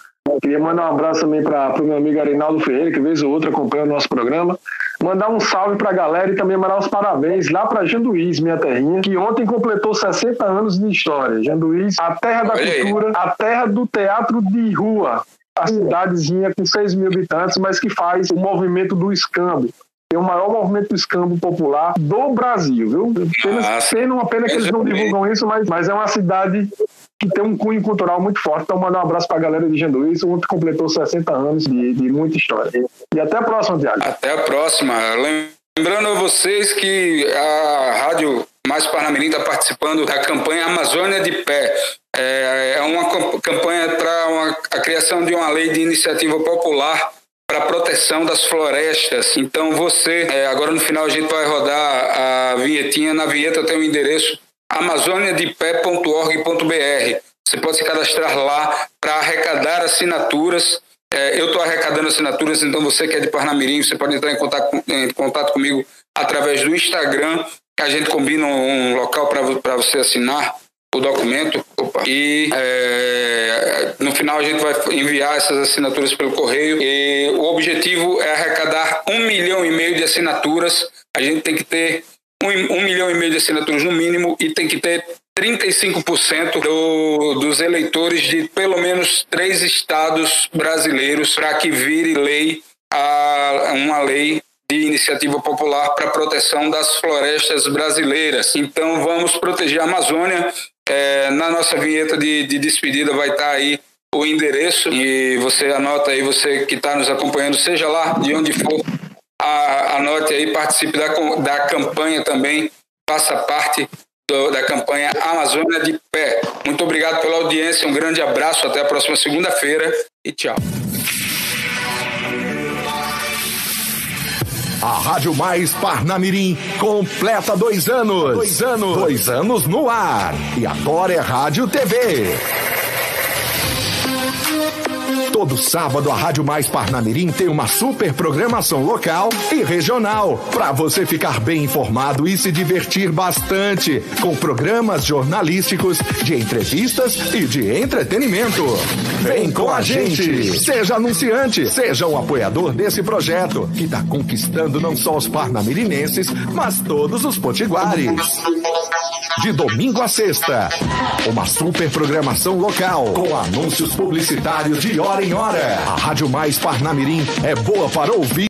Speaker 3: Queria mandar um abraço também para o meu amigo Arinaldo Ferreira, que vez ou outra acompanha o nosso programa. Mandar um salve para a galera e também mandar os parabéns lá para Janduís, minha terrinha, que ontem completou 60 anos de história. Janduís, a terra da Olha cultura, aí. a terra do teatro de rua. A cidadezinha com 6 mil habitantes, mas que faz o movimento do escambo tem o maior movimento do escambo popular do Brasil, viu? Apenas, sendo uma pena que eles não divulgam isso, mas, mas é uma cidade que tem um cunho cultural muito forte. Então, mandar um abraço para a galera de Janduís. Ontem completou 60 anos de, de muita história. E até a próxima, Tiago.
Speaker 2: Até a próxima. Lembrando a vocês que a Rádio Mais Parnamirim está participando da campanha Amazônia de Pé. É, é uma campanha para a criação de uma lei de iniciativa popular para proteção das florestas. Então você, é, agora no final a gente vai rodar a vinhetinha. Na vinheta tem o um endereço amazoniadepé.org.br. Você pode se cadastrar lá para arrecadar assinaturas. É, eu estou arrecadando assinaturas, então você que é de Parnamirim, você pode entrar em contato, em contato comigo através do Instagram, que a gente combina um local para você assinar o documento. Opa. E é, no final a gente vai enviar essas assinaturas pelo correio. E o objetivo é arrecadar um milhão e meio de assinaturas. A gente tem que ter um, um milhão e meio de assinaturas no mínimo e tem que ter 35% do, dos eleitores de pelo menos três estados brasileiros para que vire lei a, uma lei de iniciativa popular para proteção das florestas brasileiras. Então vamos proteger a Amazônia. É, na nossa vinheta de, de despedida vai estar tá aí o endereço e você anota aí, você que está nos acompanhando, seja lá de onde for, a, anote aí, participe da, da campanha também, faça parte do, da campanha Amazônia de Pé. Muito obrigado pela audiência, um grande abraço, até a próxima segunda-feira e tchau.
Speaker 1: A Rádio Mais Parnamirim completa dois anos. Dois anos. Dois anos no ar. E agora é Rádio TV Todo sábado a Rádio Mais Parnamirim tem uma super programação local e regional para você ficar bem informado e se divertir bastante com programas jornalísticos, de entrevistas e de entretenimento. Vem com a gente. Seja anunciante, seja um apoiador desse projeto que está conquistando não só os parnamirinenses, mas todos os potiguares. De domingo a sexta, uma super programação local com anúncios publicitários hora em hora. A Rádio Mais Parnamirim é boa para ouvir